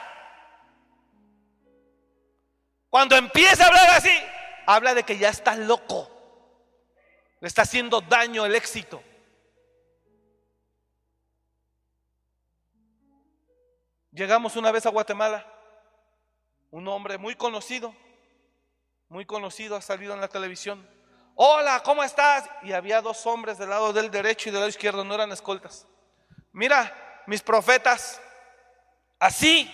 Cuando empieza a hablar así, habla de que ya está loco. Le está haciendo daño el éxito. Llegamos una vez a Guatemala, un hombre muy conocido, muy conocido, ha salido en la televisión. Hola, ¿cómo estás? Y había dos hombres del lado del derecho y del lado izquierdo, no eran escoltas. Mira, mis profetas, así.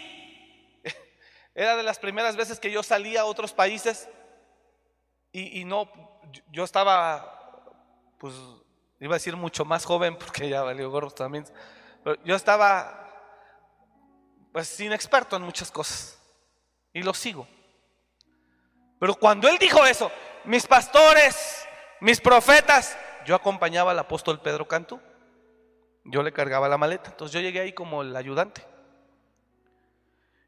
Era de las primeras veces que yo salía a otros países y, no, yo estaba, pues, iba a decir mucho más joven porque ya valió gorros también. Pero yo estaba pues sin experto en muchas cosas. Y lo sigo. Pero cuando él dijo eso, mis pastores, mis profetas, yo acompañaba al apóstol Pedro Cantú. Yo le cargaba la maleta. Entonces yo llegué ahí como el ayudante.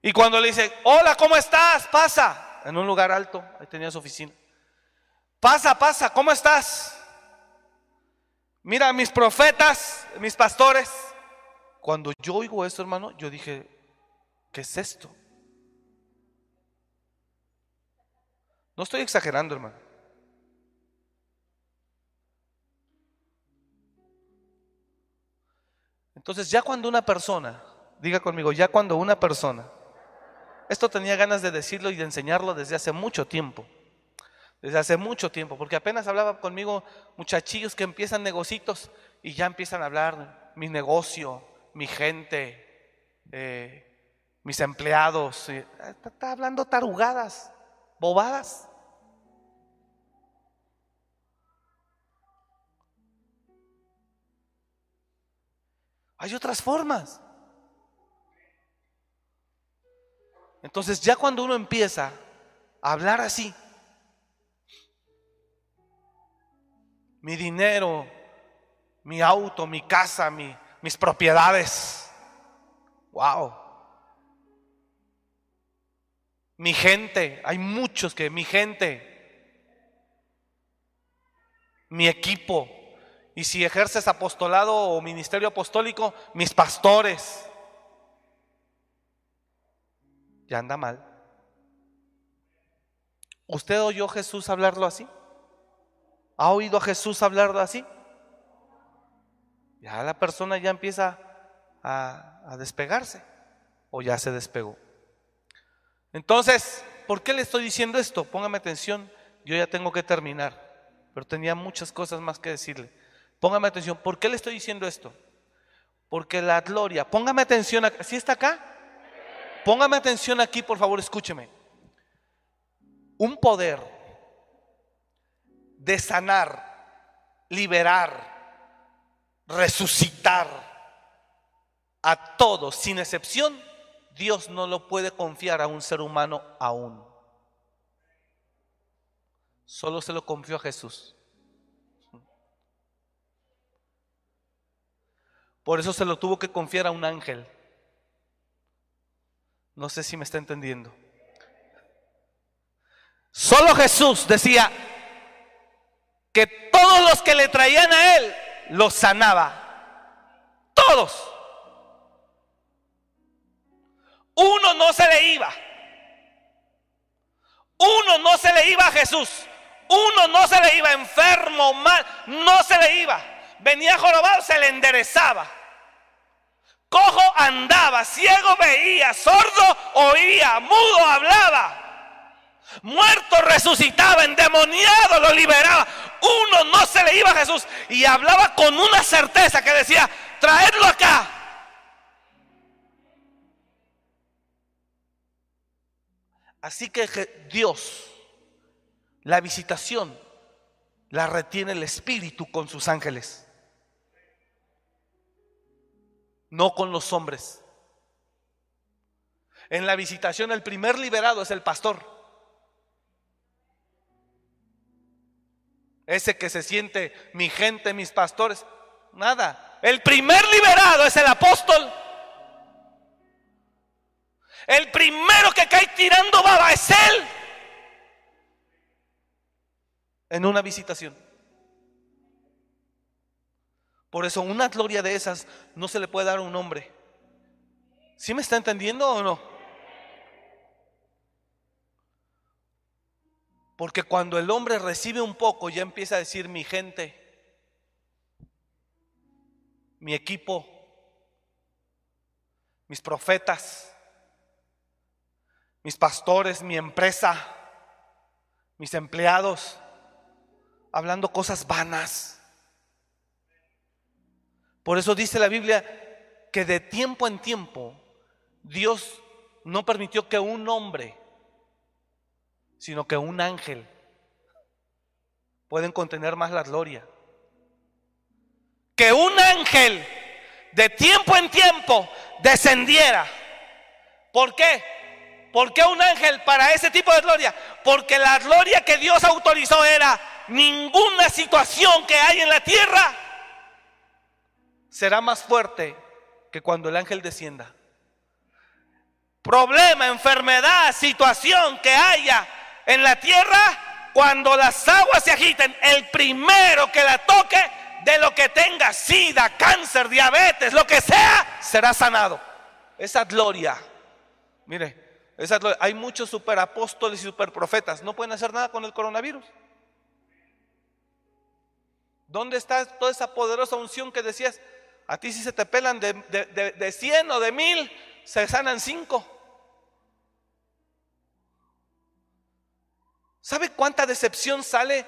Y cuando le dice, hola, ¿cómo estás? Pasa. En un lugar alto, ahí tenía su oficina. Pasa, pasa, ¿cómo estás? Mira, mis profetas, mis pastores. Cuando yo oigo eso, hermano, yo dije, ¿Qué es esto? No estoy exagerando, hermano. Entonces ya cuando una persona, diga conmigo, ya cuando una persona, esto tenía ganas de decirlo y de enseñarlo desde hace mucho tiempo, desde hace mucho tiempo, porque apenas hablaba conmigo muchachillos que empiezan negocios y ya empiezan a hablar mi negocio, mi gente, eh, mis empleados. Está, hablando tarugadas, bobadas. Hay otras formas. Entonces ya cuando uno empieza a hablar así, mi dinero, mi auto, mi casa, mis propiedades, wow. Mi gente, hay muchos que mi gente, mi equipo, y si ejerces apostolado o ministerio apostólico, mis pastores. Ya anda mal. ¿Usted oyó a Jesús hablarlo así? ¿Ha oído a Jesús hablarlo así? Ya la persona ya empieza a, a despegarse o ya se despegó. Entonces, ¿por qué le estoy diciendo esto? Póngame atención, yo ya tengo que terminar, pero tenía muchas cosas más que decirle. Póngame atención, ¿por qué le estoy diciendo esto? Porque la gloria, póngame atención, ¿sí está acá? Póngame atención aquí, por favor, escúcheme. Un poder de sanar, liberar, resucitar a todos, sin excepción, Dios no lo puede confiar a un ser humano aún. Solo se lo confió a Jesús. Por eso se lo tuvo que confiar a un ángel. No sé si me está entendiendo. Solo Jesús decía que todos los que le traían a él los sanaba. Todos. Uno no se le iba. Uno no se le iba a Jesús. Uno no se le iba enfermo, mal. No se le iba. Venía jorobado, se le enderezaba. Cojo andaba, ciego veía, sordo oía, mudo hablaba. Muerto resucitaba, endemoniado lo liberaba. Uno no se le iba a Jesús y hablaba con una certeza que decía, traedlo acá. Así que Dios, la visitación, la retiene el Espíritu con sus ángeles. no con los hombres. En la visitación el primer liberado es el pastor. Ese que se siente mi gente, mis pastores. Nada. El primer liberado es el apóstol. El primero que cae tirando baba es él. En una visitación. Por eso una gloria de esas no se le puede dar a un hombre. ¿Sí me está entendiendo o no? Porque cuando el hombre recibe un poco ya empieza a decir mi gente, mi equipo, mis profetas, mis pastores, mi empresa, mis empleados, hablando cosas vanas. Por eso dice la Biblia que de tiempo en tiempo Dios no permitió que un hombre sino que un ángel pueden contener más la gloria. Que un ángel de tiempo en tiempo descendiera. ¿Por qué? ¿Por qué un ángel para ese tipo de gloria? Porque la gloria que Dios autorizó era ninguna situación que hay en la tierra será más fuerte que cuando el ángel descienda. Problema, enfermedad, situación que haya en la tierra, cuando las aguas se agiten, el primero que la toque, de lo que tenga, sida, cáncer, diabetes, lo que sea, será sanado. Esa gloria, mire. Hay muchos superapóstoles y superprofetas, no pueden hacer nada con el coronavirus. ¿Dónde está toda esa poderosa unción que decías? A ti si se te pelan de, de, de 100 o de mil, se sanan cinco. ¿Sabe cuánta decepción sale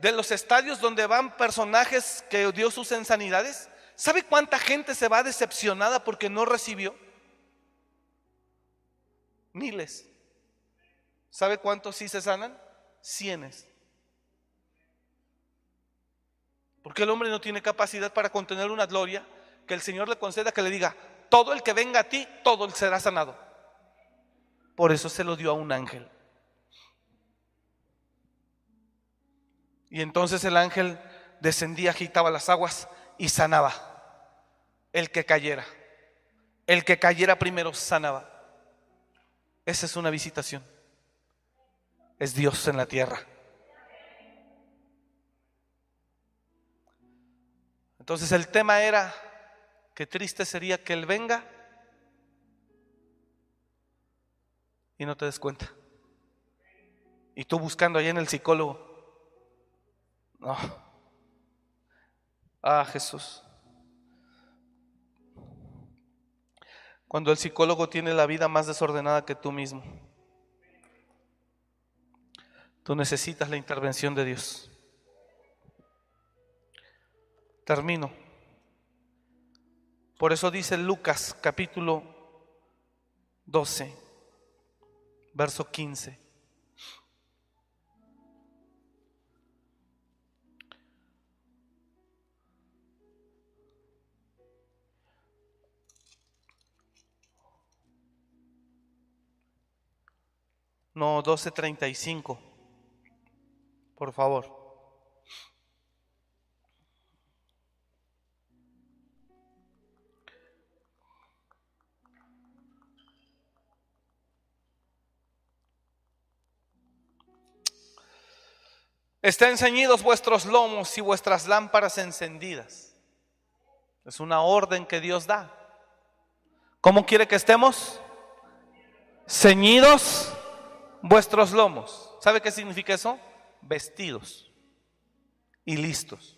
de los estadios donde van personajes que Dios usa en sanidades? ¿Sabe cuánta gente se va decepcionada porque no recibió? Miles. ¿Sabe cuántos sí se sanan? Cienes. Porque el hombre no tiene capacidad para contener una gloria que el Señor le conceda que le diga, todo el que venga a ti, todo será sanado. Por eso se lo dio a un ángel. Y entonces el ángel descendía, agitaba las aguas y sanaba. El que cayera. El que cayera primero sanaba. Esa es una visitación. Es Dios en la tierra. Entonces el tema era, qué triste sería que Él venga y no te des cuenta. Y tú buscando allá en el psicólogo, no. Ah, Jesús. Cuando el psicólogo tiene la vida más desordenada que tú mismo. Tú necesitas la intervención de Dios. Termino. Por eso dice Lucas capítulo 12, verso 15. No, 12.35. Por favor. Estén ceñidos vuestros lomos y vuestras lámparas encendidas. Es una orden que Dios da. ¿Cómo quiere que estemos? Ceñidos vuestros lomos. ¿Sabe qué significa eso? Vestidos y listos.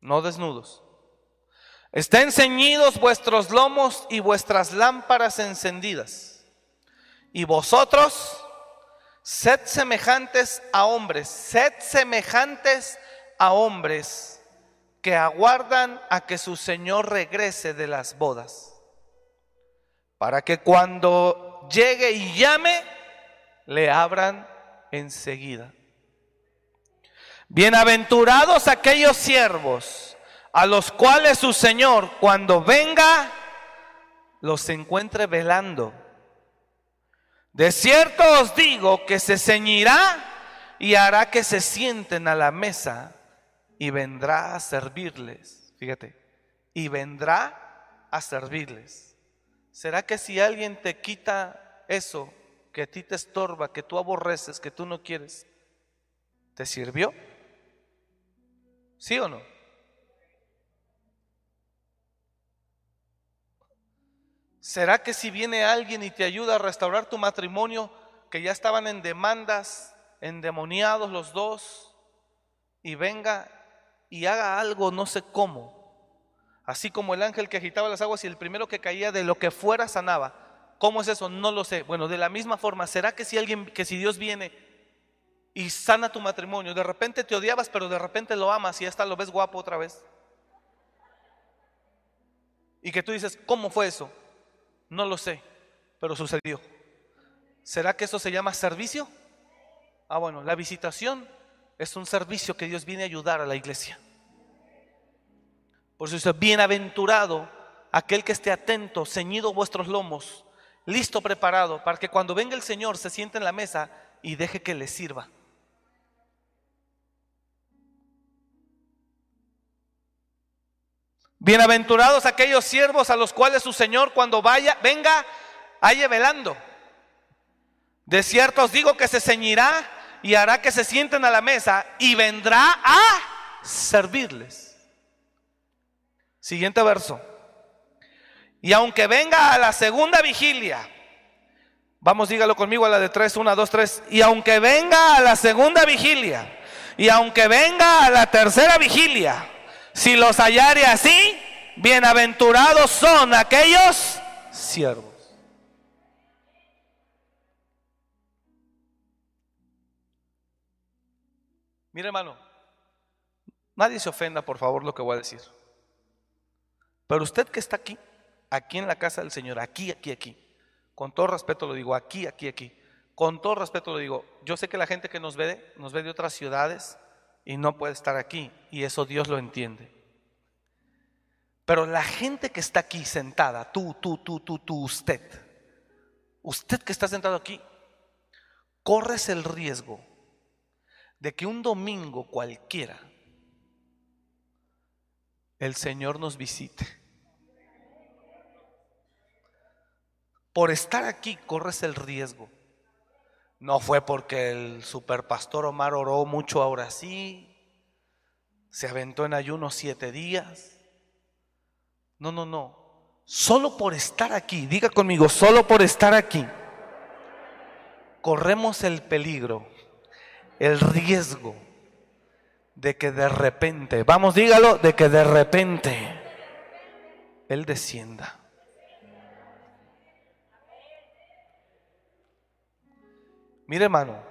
No desnudos. Estén ceñidos vuestros lomos y vuestras lámparas encendidas. Y vosotros, sed semejantes a hombres, sed semejantes a hombres que aguardan a que su Señor regrese de las bodas. Para que cuando llegue y llame, le abran enseguida. Bienaventurados aquellos siervos a los cuales su Señor cuando venga los encuentre velando. De cierto os digo que se ceñirá y hará que se sienten a la mesa y vendrá a servirles. Fíjate, y vendrá a servirles. ¿Será que si alguien te quita eso que a ti te estorba, que tú aborreces, que tú no quieres, te sirvió? ¿Sí o no? ¿Será que si viene alguien y te ayuda a restaurar tu matrimonio, que ya estaban en demandas, endemoniados los dos, y venga y haga algo, no sé cómo, así como el ángel que agitaba las aguas y el primero que caía de lo que fuera sanaba? ¿Cómo es eso? No lo sé. Bueno, de la misma forma, ¿será que si alguien, que si Dios viene y sana tu matrimonio, de repente te odiabas, pero de repente lo amas y hasta lo ves guapo otra vez? Y que tú dices, ¿cómo fue eso? No lo sé, pero sucedió. ¿Será que eso se llama servicio? Ah, bueno, la visitación es un servicio que Dios viene a ayudar a la iglesia. Por eso dice, bienaventurado aquel que esté atento, ceñido vuestros lomos, listo, preparado, para que cuando venga el Señor se siente en la mesa y deje que le sirva. Bienaventurados aquellos siervos a los cuales su Señor cuando vaya, venga, haya velando. De cierto os digo que se ceñirá y hará que se sienten a la mesa y vendrá a servirles. Siguiente verso. Y aunque venga a la segunda vigilia, vamos, dígalo conmigo a la de tres, una, dos, tres. Y aunque venga a la segunda vigilia, y aunque venga a la tercera vigilia, si los hallare así, bienaventurados son aquellos siervos. Mire hermano, nadie se ofenda por favor lo que voy a decir. Pero usted que está aquí, aquí en la casa del Señor, aquí, aquí, aquí, con todo respeto lo digo, aquí, aquí, aquí, con todo respeto lo digo, yo sé que la gente que nos ve, nos ve de otras ciudades, y no puede estar aquí. Y eso Dios lo entiende. Pero la gente que está aquí sentada, tú, tú, tú, tú, tú, usted, usted que está sentado aquí, corres el riesgo de que un domingo cualquiera el Señor nos visite. Por estar aquí corres el riesgo no fue porque el superpastor Omar oró mucho ahora sí. Se aventó en ayuno siete días. No, no, no. Solo por estar aquí, diga conmigo, solo por estar aquí, corremos el peligro, el riesgo de que de repente, vamos, dígalo, de que de repente Él descienda. Mire hermano,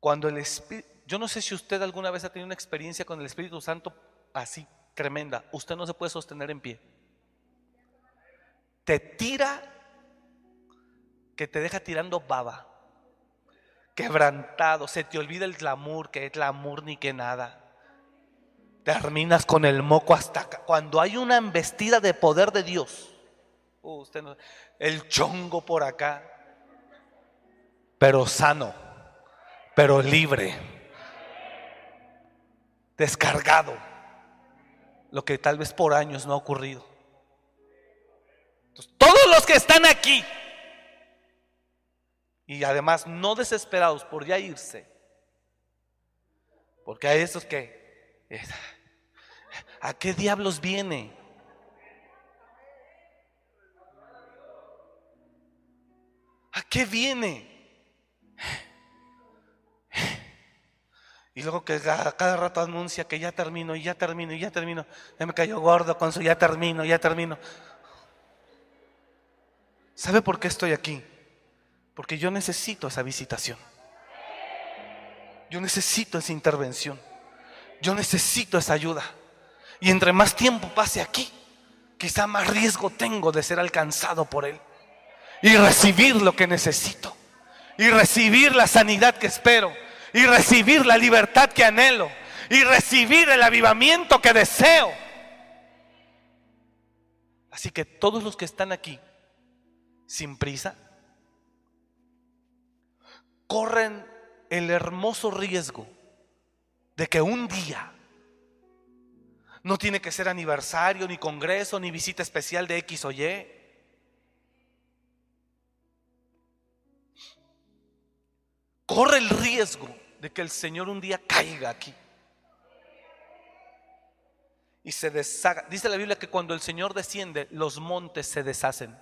cuando el Espíritu, yo no sé si usted alguna vez ha tenido una experiencia con el Espíritu Santo así tremenda, usted no se puede sostener en pie. Te tira que te deja tirando baba, quebrantado, se te olvida el glamour, que es glamour ni que nada. Terminas con el moco hasta acá. Cuando hay una embestida de poder de Dios, uh, usted el chongo por acá, pero sano, pero libre, descargado, lo que tal vez por años no ha ocurrido. todos los que están aquí y además no desesperados por ya irse, porque hay esos que, ¿a qué diablos viene? ¿A qué viene? Y luego que cada, rato anuncia que ya termino, y ya termino, y ya termino. Ya me cayó gordo con su ya termino, ya termino. ¿Sabe por qué estoy aquí? Porque yo necesito esa visitación. Yo necesito esa intervención. Yo necesito esa ayuda. Y entre más tiempo pase aquí, quizá más riesgo tengo de ser alcanzado por Él. Y recibir lo que necesito. Y recibir la sanidad que espero y recibir la libertad que anhelo y recibir el avivamiento que deseo. Así que todos los que están aquí, sin prisa, corren el hermoso riesgo de que un día, no tiene que ser aniversario, ni congreso, ni visita especial de X o Y, corre el riesgo de que el Señor un día caiga aquí. Y se deshaga. Dice la Biblia que cuando el Señor desciende, los montes se deshacen,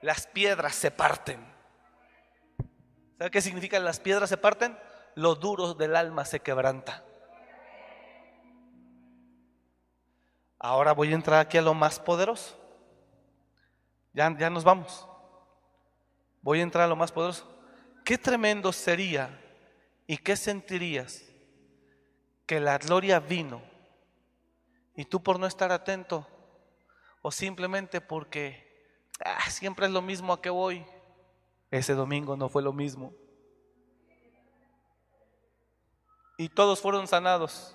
las piedras se parten. ¿Sabe qué significa las piedras se parten? Lo duro del alma se quebranta. Ahora voy a entrar aquí a lo más poderoso. Ya, ya nos vamos. Voy a entrar a lo más poderoso. Qué tremendo sería y qué sentirías que la gloria vino y tú por no estar atento o simplemente porque ah, siempre es lo mismo a que voy. Ese domingo no fue lo mismo. Y todos fueron sanados,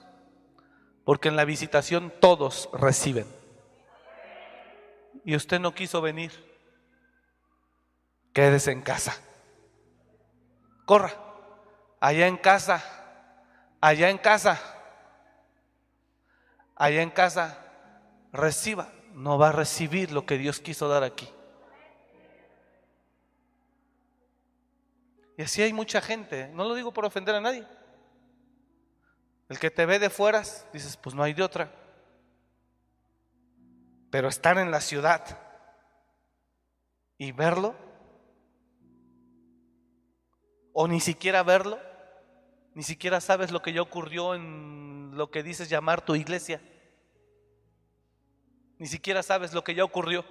porque en la visitación todos reciben. Y usted no quiso venir. Quédese en casa corra, allá en casa, allá en casa, allá en casa, reciba, no va a recibir lo que Dios quiso dar aquí. Y así hay mucha gente, no lo digo por ofender a nadie. El que te ve de fuera, dices, pues no hay de otra. Pero estar en la ciudad y verlo, o ni siquiera verlo, ni siquiera sabes lo que ya ocurrió en lo que dices llamar tu iglesia. Ni siquiera sabes lo que ya ocurrió.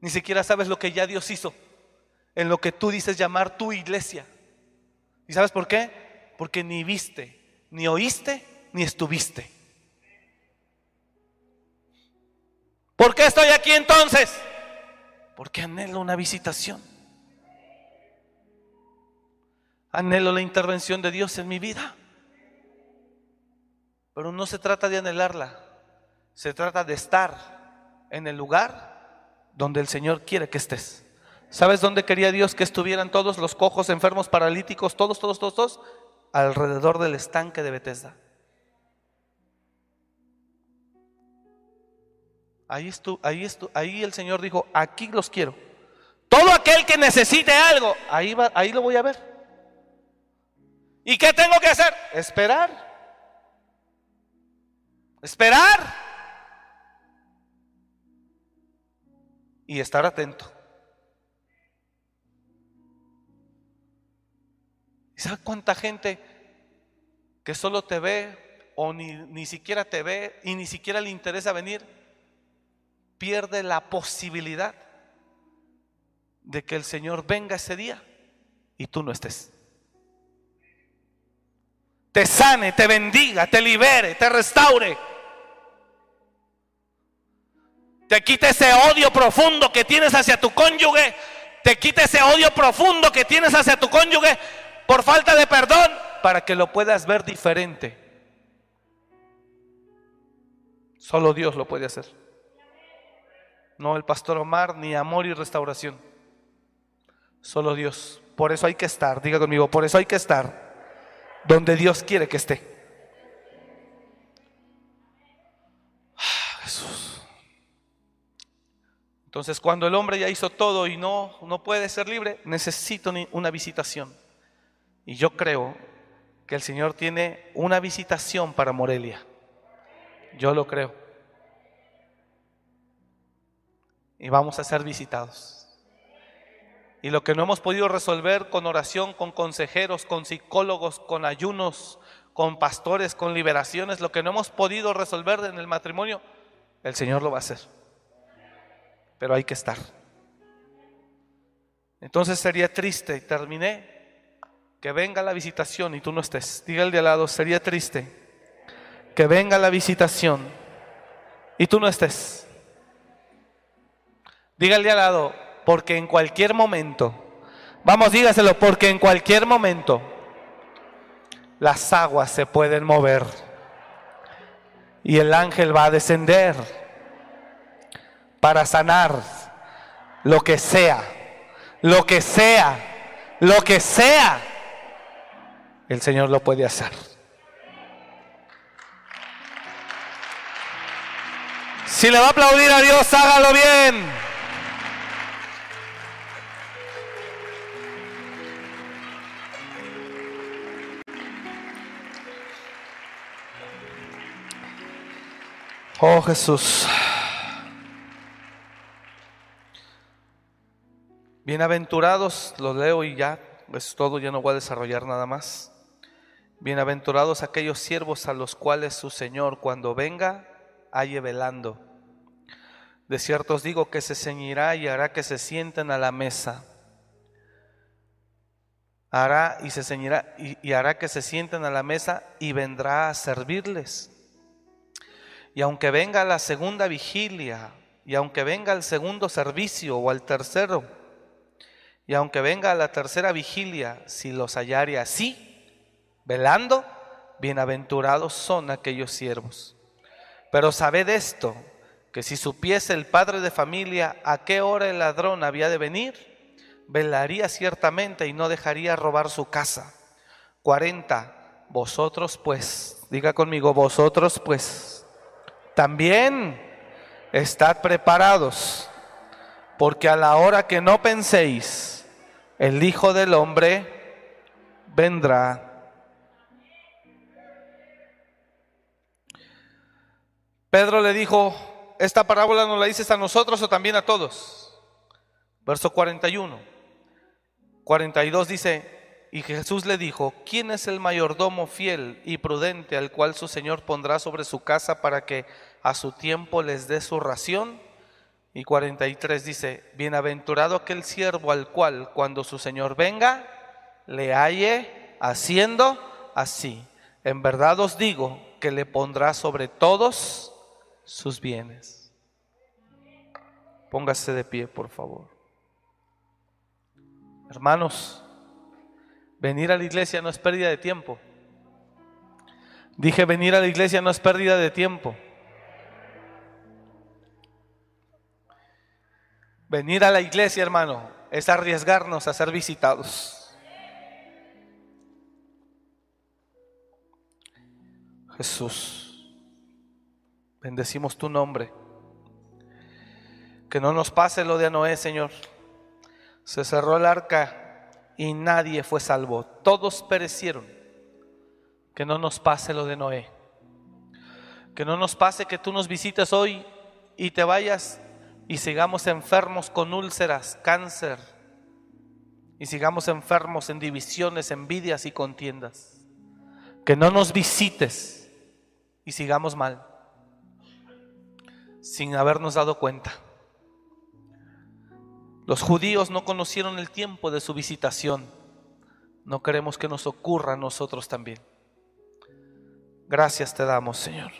Ni siquiera sabes lo que ya Dios hizo en lo que tú dices llamar tu iglesia. ¿Y sabes por qué? Porque ni viste, ni oíste, ni estuviste. ¿Por qué estoy aquí entonces? Porque anhelo una visitación. Anhelo la intervención de Dios en mi vida. Pero no se trata de anhelarla, se trata de estar en el lugar donde el Señor quiere que estés. ¿Sabes dónde quería Dios que estuvieran todos los cojos, enfermos, paralíticos, todos, todos, todos, todos? Alrededor del estanque de Bethesda. Ahí, estuvo, ahí, estuvo, ahí el Señor dijo, aquí los quiero. Todo aquel que necesite algo, ahí, va, ahí lo voy a ver. ¿Y qué tengo que hacer? Esperar. Esperar. Y estar atento. ¿Y sabe cuánta gente que solo te ve o ni, ni siquiera te ve y ni siquiera le interesa venir, pierde la posibilidad de que el Señor venga ese día y tú no estés? te sane, te bendiga, te libere, te restaure. Te quite ese odio profundo que tienes hacia tu cónyuge. Te quite ese odio profundo que tienes hacia tu cónyuge por falta de perdón para que lo puedas ver diferente. Solo Dios lo puede hacer. No el pastor Omar, ni amor y restauración. Solo Dios. Por eso hay que estar, diga conmigo, por eso hay que estar donde Dios quiere que esté. Jesús. Entonces, cuando el hombre ya hizo todo y no, no puede ser libre, necesita una visitación. Y yo creo que el Señor tiene una visitación para Morelia. Yo lo creo. Y vamos a ser visitados. Y lo que no hemos podido resolver con oración, con consejeros, con psicólogos, con ayunos, con pastores, con liberaciones, lo que no hemos podido resolver en el matrimonio, el Señor lo va a hacer. Pero hay que estar. Entonces sería triste, y terminé, que venga la visitación y tú no estés. Diga el de al lado, sería triste que venga la visitación y tú no estés. Diga el de al lado, porque en cualquier momento, vamos, dígaselo, porque en cualquier momento las aguas se pueden mover. Y el ángel va a descender para sanar lo que sea, lo que sea, lo que sea. El Señor lo puede hacer. Si le va a aplaudir a Dios, hágalo bien. Oh Jesús. Bienaventurados, lo leo y ya, es todo, ya no voy a desarrollar nada más. Bienaventurados aquellos siervos a los cuales su Señor cuando venga halle velando. De cierto os digo que se ceñirá y hará que se sienten a la mesa. Hará y se ceñirá y, hará que se sienten a la mesa y vendrá a servirles. Y aunque venga la segunda vigilia, y aunque venga el segundo servicio o al tercero, y aunque venga la tercera vigilia, si los hallare así, velando, bienaventurados son aquellos siervos. Pero sabed esto, que si supiese el padre de familia a qué hora el ladrón había de venir, velaría ciertamente y no dejaría robar su casa. 40. Vosotros pues, diga conmigo, vosotros pues también estad preparados, porque a la hora que no penséis, el Hijo del Hombre vendrá. Pedro le dijo, ¿esta parábola nos la dices a nosotros o también a todos? Verso 41. 42 dice, y Jesús le dijo, ¿quién es el mayordomo fiel y prudente al cual su Señor pondrá sobre su casa para que a su tiempo les dé su ración? Y 43 dice, bienaventurado aquel siervo al cual cuando su Señor venga, le halle haciendo así. En verdad os digo que le pondrá sobre todos sus bienes. Póngase de pie, por favor. Hermanos, Venir a la iglesia no es pérdida de tiempo. Dije, venir a la iglesia no es pérdida de tiempo. Venir a la iglesia, hermano, es arriesgarnos a ser visitados. Jesús, bendecimos tu nombre. Que no nos pase lo de Noé, Señor. Se cerró el arca y nadie fue salvo. Todos perecieron. Que no nos pase lo de Noé. Que no nos pase que tú nos visites hoy y te vayas y sigamos enfermos con úlceras, cáncer, y sigamos enfermos en divisiones, envidias y contiendas. Que no nos visites y sigamos mal, sin habernos dado cuenta. Los judíos no conocieron el tiempo de su visitación. No queremos que nos ocurra a nosotros también. Gracias te damos, Señor.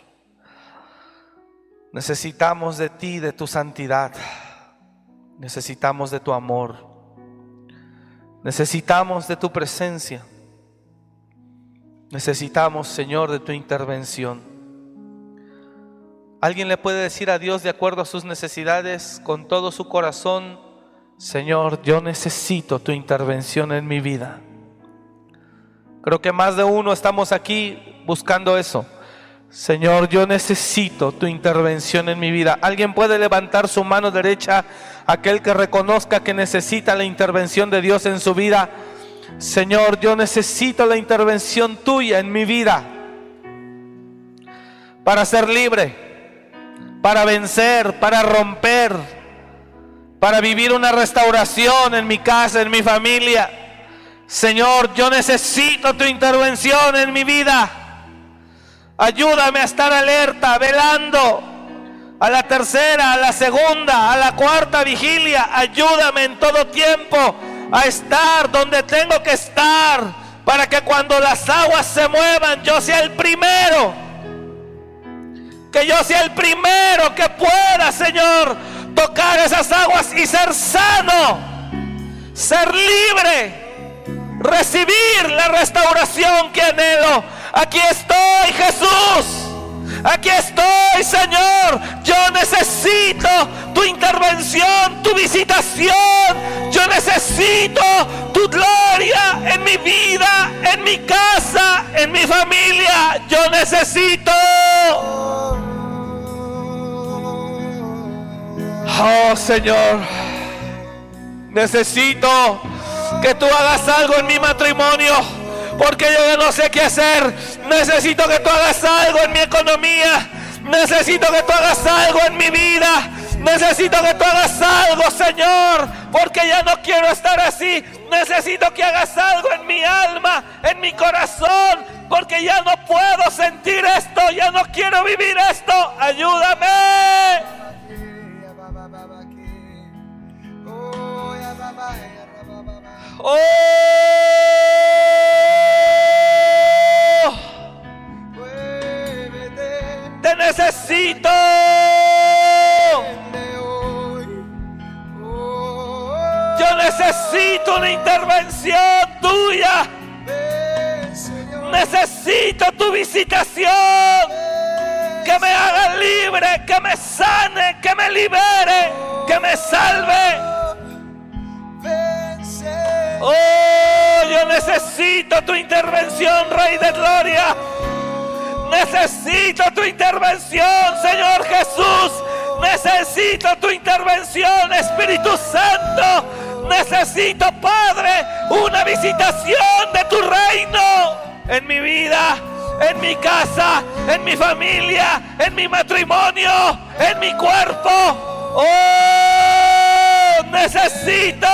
Necesitamos de ti, de tu santidad. Necesitamos de tu amor. Necesitamos de tu presencia. Necesitamos, Señor, de tu intervención. ¿Alguien le puede decir a Dios de acuerdo a sus necesidades con todo su corazón? Señor, yo necesito tu intervención en mi vida. Creo que más de uno estamos aquí buscando eso. Señor, yo necesito tu intervención en mi vida. ¿Alguien puede levantar su mano derecha, aquel que reconozca que necesita la intervención de Dios en su vida? Señor, yo necesito la intervención tuya en mi vida para ser libre, para vencer, para romper para vivir una restauración en mi casa, en mi familia. Señor, yo necesito tu intervención en mi vida. Ayúdame a estar alerta, velando a la tercera, a la segunda, a la cuarta vigilia. Ayúdame en todo tiempo a estar donde tengo que estar para que cuando las aguas se muevan yo sea el primero. Que yo sea el primero que pueda, Señor, tocar esas aguas y ser sano, ser libre, recibir la restauración que anhelo. Aquí estoy, Jesús. Aquí estoy, Señor. Yo necesito tu intervención, tu visitación. Yo necesito tu gloria en mi vida, en mi casa, en mi familia. Yo necesito. Oh, Señor. Necesito que tú hagas algo en mi matrimonio porque yo ya no sé qué hacer. Necesito que tú hagas algo en mi economía. Necesito que tú hagas algo en mi vida. Necesito que tú hagas algo, Señor, porque ya no quiero estar así. Necesito que hagas algo en mi alma, en mi corazón, porque ya no puedo sentir esto, ya no quiero vivir esto. Ayúdame. Oh, te necesito. Yo necesito una intervención tuya. Necesito tu visitación. Que me haga libre, que me sane, que me libere, que me salve. Oh, yo necesito tu intervención, Rey de Gloria. Necesito tu intervención, Señor Jesús. Necesito tu intervención, Espíritu Santo. Necesito, Padre, una visitación de tu reino en mi vida, en mi casa, en mi familia, en mi matrimonio, en mi cuerpo. Oh, necesito.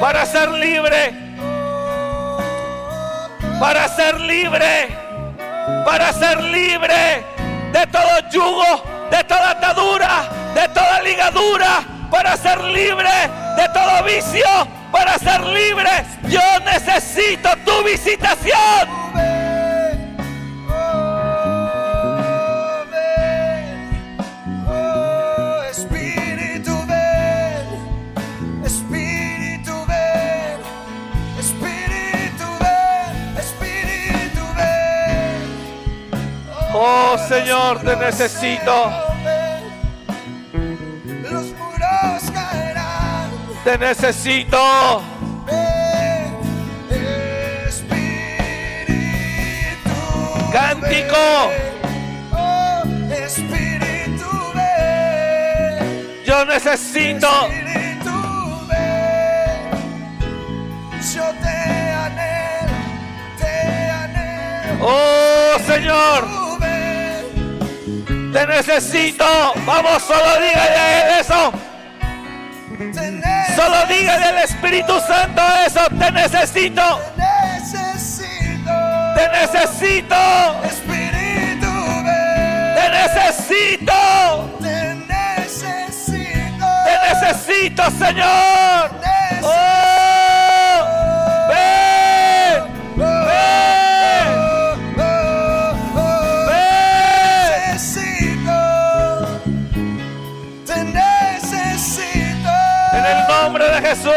Para ser libre. Para ser libre. Para ser libre de todo yugo, de toda atadura, de toda ligadura. Para ser libre de todo vicio. Para ser libre. Yo necesito tu visitación. Oh Señor, te necesito. Los muros caerán. Te necesito. Espíritu. Cántico. Oh. Yo necesito. Espíritu ven. Yo te anhelo, te anhelo. Oh Señor. Te necesito. Vamos, solo dígale eso. Solo dígale al Espíritu Santo eso. Te necesito. necesito. Te necesito. Espíritu. Te necesito. Te necesito. Te necesito, Señor. Oh, ven. Ven. Ven. Nombre de Jesús.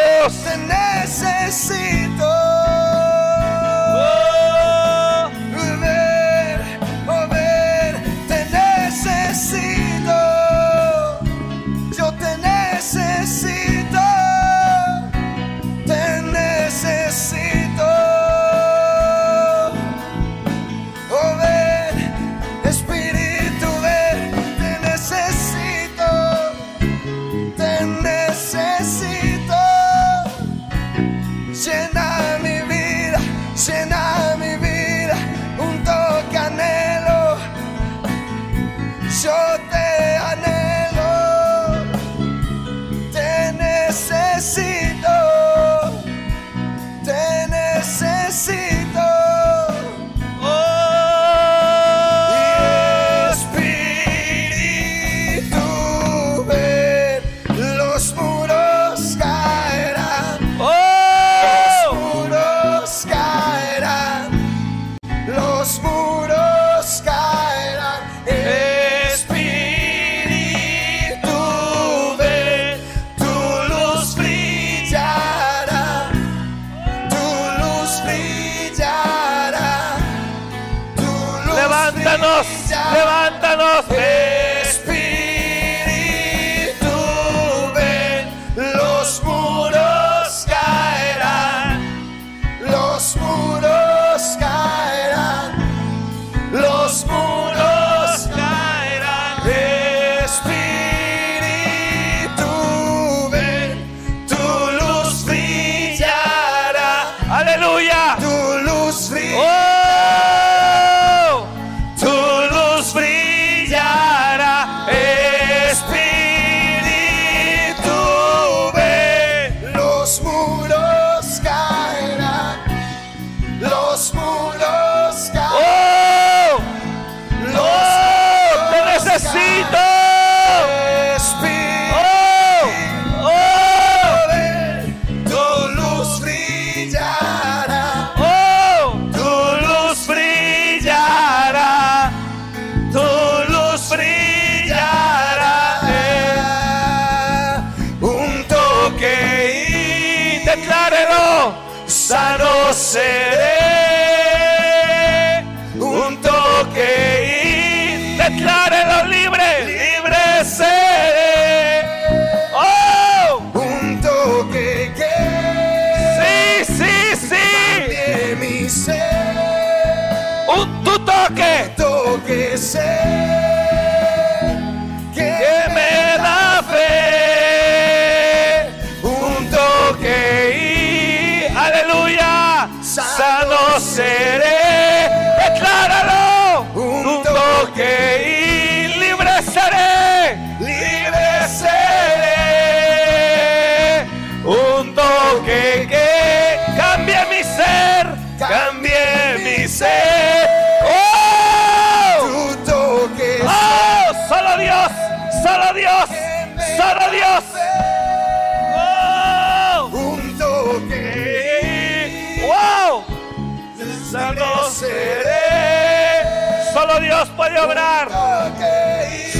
Dios puede obrar!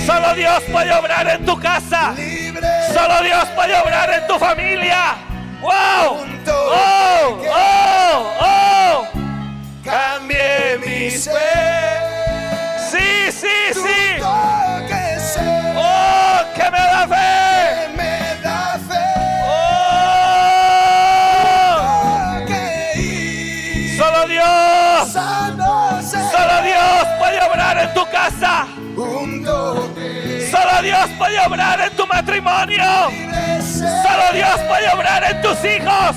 ¡Solo Dios puede obrar en tu casa! ¡Solo Dios puede obrar en tu familia! ¡Wow! ¡Oh! ¡Oh! ¡Oh! Cambie mi ser ¡Sí, sí, sí! ¡Oh! ¡Que me da fe! Puede obrar en tu matrimonio. Solo Dios puede obrar en tus hijos.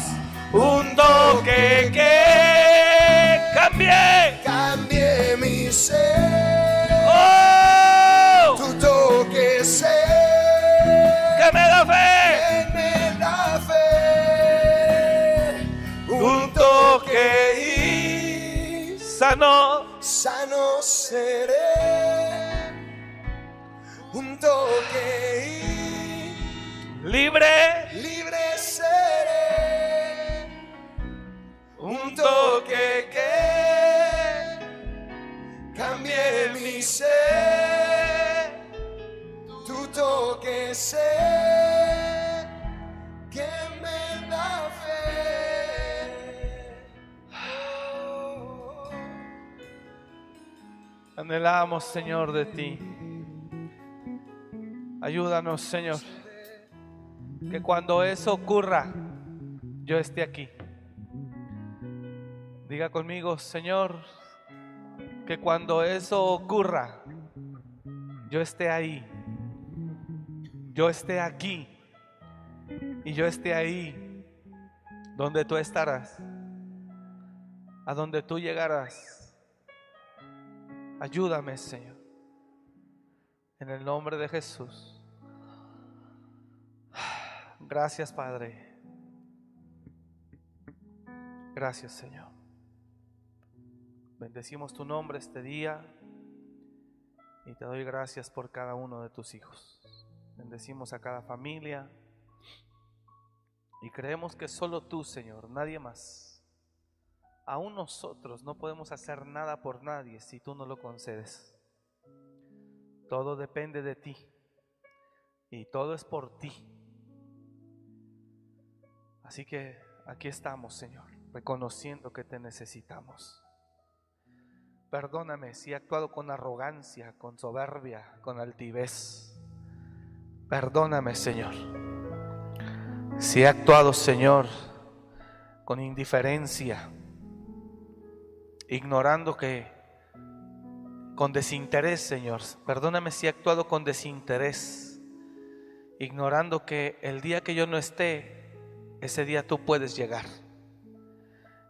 Un toque que cambie. cambie mi ser ¡Oh! tu toque ser Que me da fe. que me da fe Un toque y sano. sano seré un toque Libre. libre seré Un toque que cambie mi ser tu toque ser que me da fe Anhelamos, Señor, de ti. Ayúdanos, Señor. Que cuando eso ocurra, yo esté aquí. Diga conmigo, Señor, que cuando eso ocurra, yo esté ahí. Yo esté aquí. Y yo esté ahí donde tú estarás. A donde tú llegarás. Ayúdame, Señor. En el nombre de Jesús. Gracias, Padre. Gracias, Señor. Bendecimos tu nombre este día y te doy gracias por cada uno de tus hijos. Bendecimos a cada familia y creemos que solo tú, Señor, nadie más. Aún nosotros no podemos hacer nada por nadie si tú no lo concedes. Todo depende de ti y todo es por ti. Así que aquí estamos, Señor, reconociendo que te necesitamos. Perdóname si he actuado con arrogancia, con soberbia, con altivez. Perdóname, Señor. Si he actuado, Señor, con indiferencia, ignorando que con desinterés, Señor. Perdóname si he actuado con desinterés, ignorando que el día que yo no esté, ese día tú puedes llegar.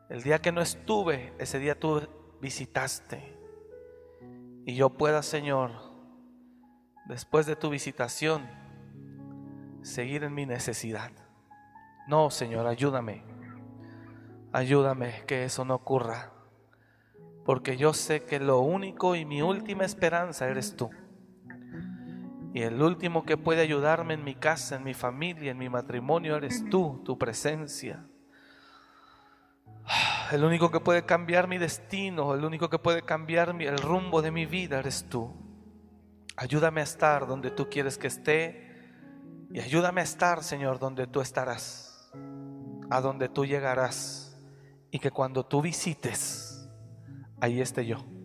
El día que no estuve, ese día tú visitaste. Y yo pueda, Señor, después de tu visitación, seguir en mi necesidad. No, Señor, ayúdame. Ayúdame que eso no ocurra. Porque yo sé que lo único y mi última esperanza eres tú. Y el último que puede ayudarme en mi casa, en mi familia, en mi matrimonio, eres tú, tu presencia. El único que puede cambiar mi destino, el único que puede cambiar mi- el rumbo de mi vida, eres tú. Ayúdame a estar donde tú quieres que esté y ayúdame a estar, Señor, donde tú estarás, a donde tú llegarás Y que cuando tú visites, ahí esté yo.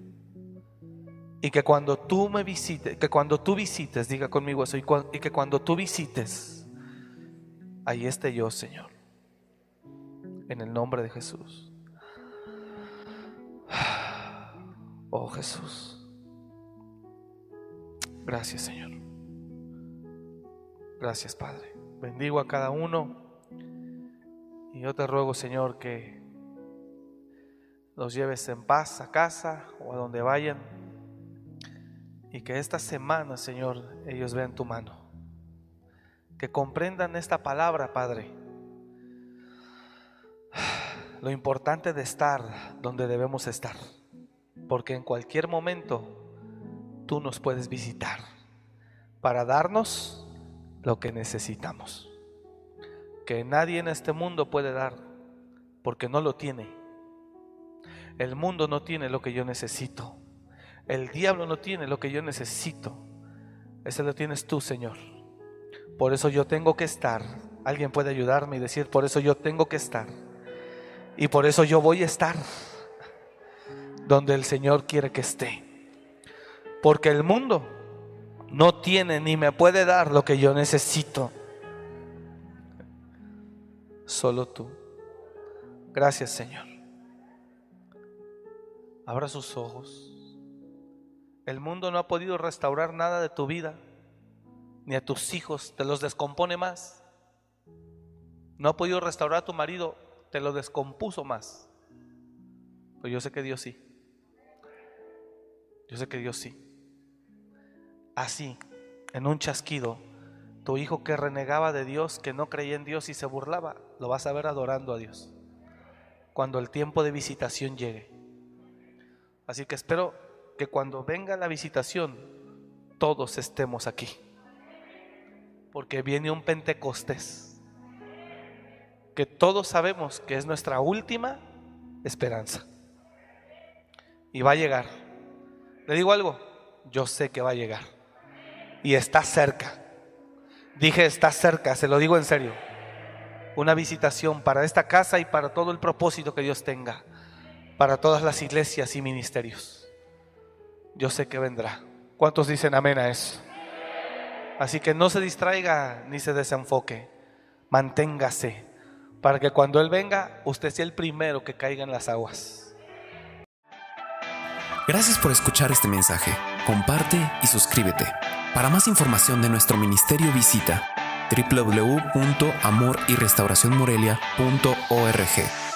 Y que cuando tú me visites, que cuando tú visites, diga conmigo eso, y, y que cuando tú visites, ahí esté yo, Señor. En el nombre de Jesús. Oh Jesús. Gracias, Señor. Gracias, Padre. Bendigo a cada uno. Y yo te ruego, Señor, que los lleves en paz a casa o a donde vayan. Y que esta semana, Señor, ellos vean tu mano. Que comprendan esta palabra, Padre. Lo importante de estar donde debemos estar. Porque en cualquier momento tú nos puedes visitar para darnos lo que necesitamos. Que nadie en este mundo puede dar porque no lo tiene. El mundo no tiene lo que yo necesito. El diablo no tiene lo que yo necesito. Ese lo tienes tú, Señor. Por eso yo tengo que estar. Alguien puede ayudarme y decir, por eso yo tengo que estar. Y por eso yo voy a estar donde el Señor quiere que esté. Porque el mundo no tiene ni me puede dar lo que yo necesito. Solo tú. Gracias Señor. Abra sus ojos. El mundo no ha podido restaurar nada de tu vida, ni a tus hijos, te los descompone más. No ha podido restaurar a tu marido, te lo descompuso más. Pero yo sé que Dios sí. Yo sé que Dios sí. Así, en un chasquido, tu hijo que renegaba de Dios, que no creía en Dios y se burlaba, lo vas a ver adorando a Dios. Cuando el tiempo de visitación llegue. Así que espero que cuando venga la visitación, todos estemos aquí. Porque viene un Pentecostés. Que todos sabemos que es nuestra última esperanza. Y va a llegar. Le digo algo, yo sé que va a llegar. Y está cerca. Dije, está cerca, se lo digo en serio. Una visitación para esta casa y para todo el propósito que Dios tenga. Para todas las iglesias y ministerios. Yo sé que vendrá. ¿Cuántos dicen amén a eso? Así que no se distraiga ni se desenfoque. Manténgase para que cuando Él venga, usted sea el primero que caiga en las aguas. Gracias por escuchar este mensaje. Comparte y suscríbete. Para más información de nuestro ministerio visita www.amoryrestauracionmorelia.org.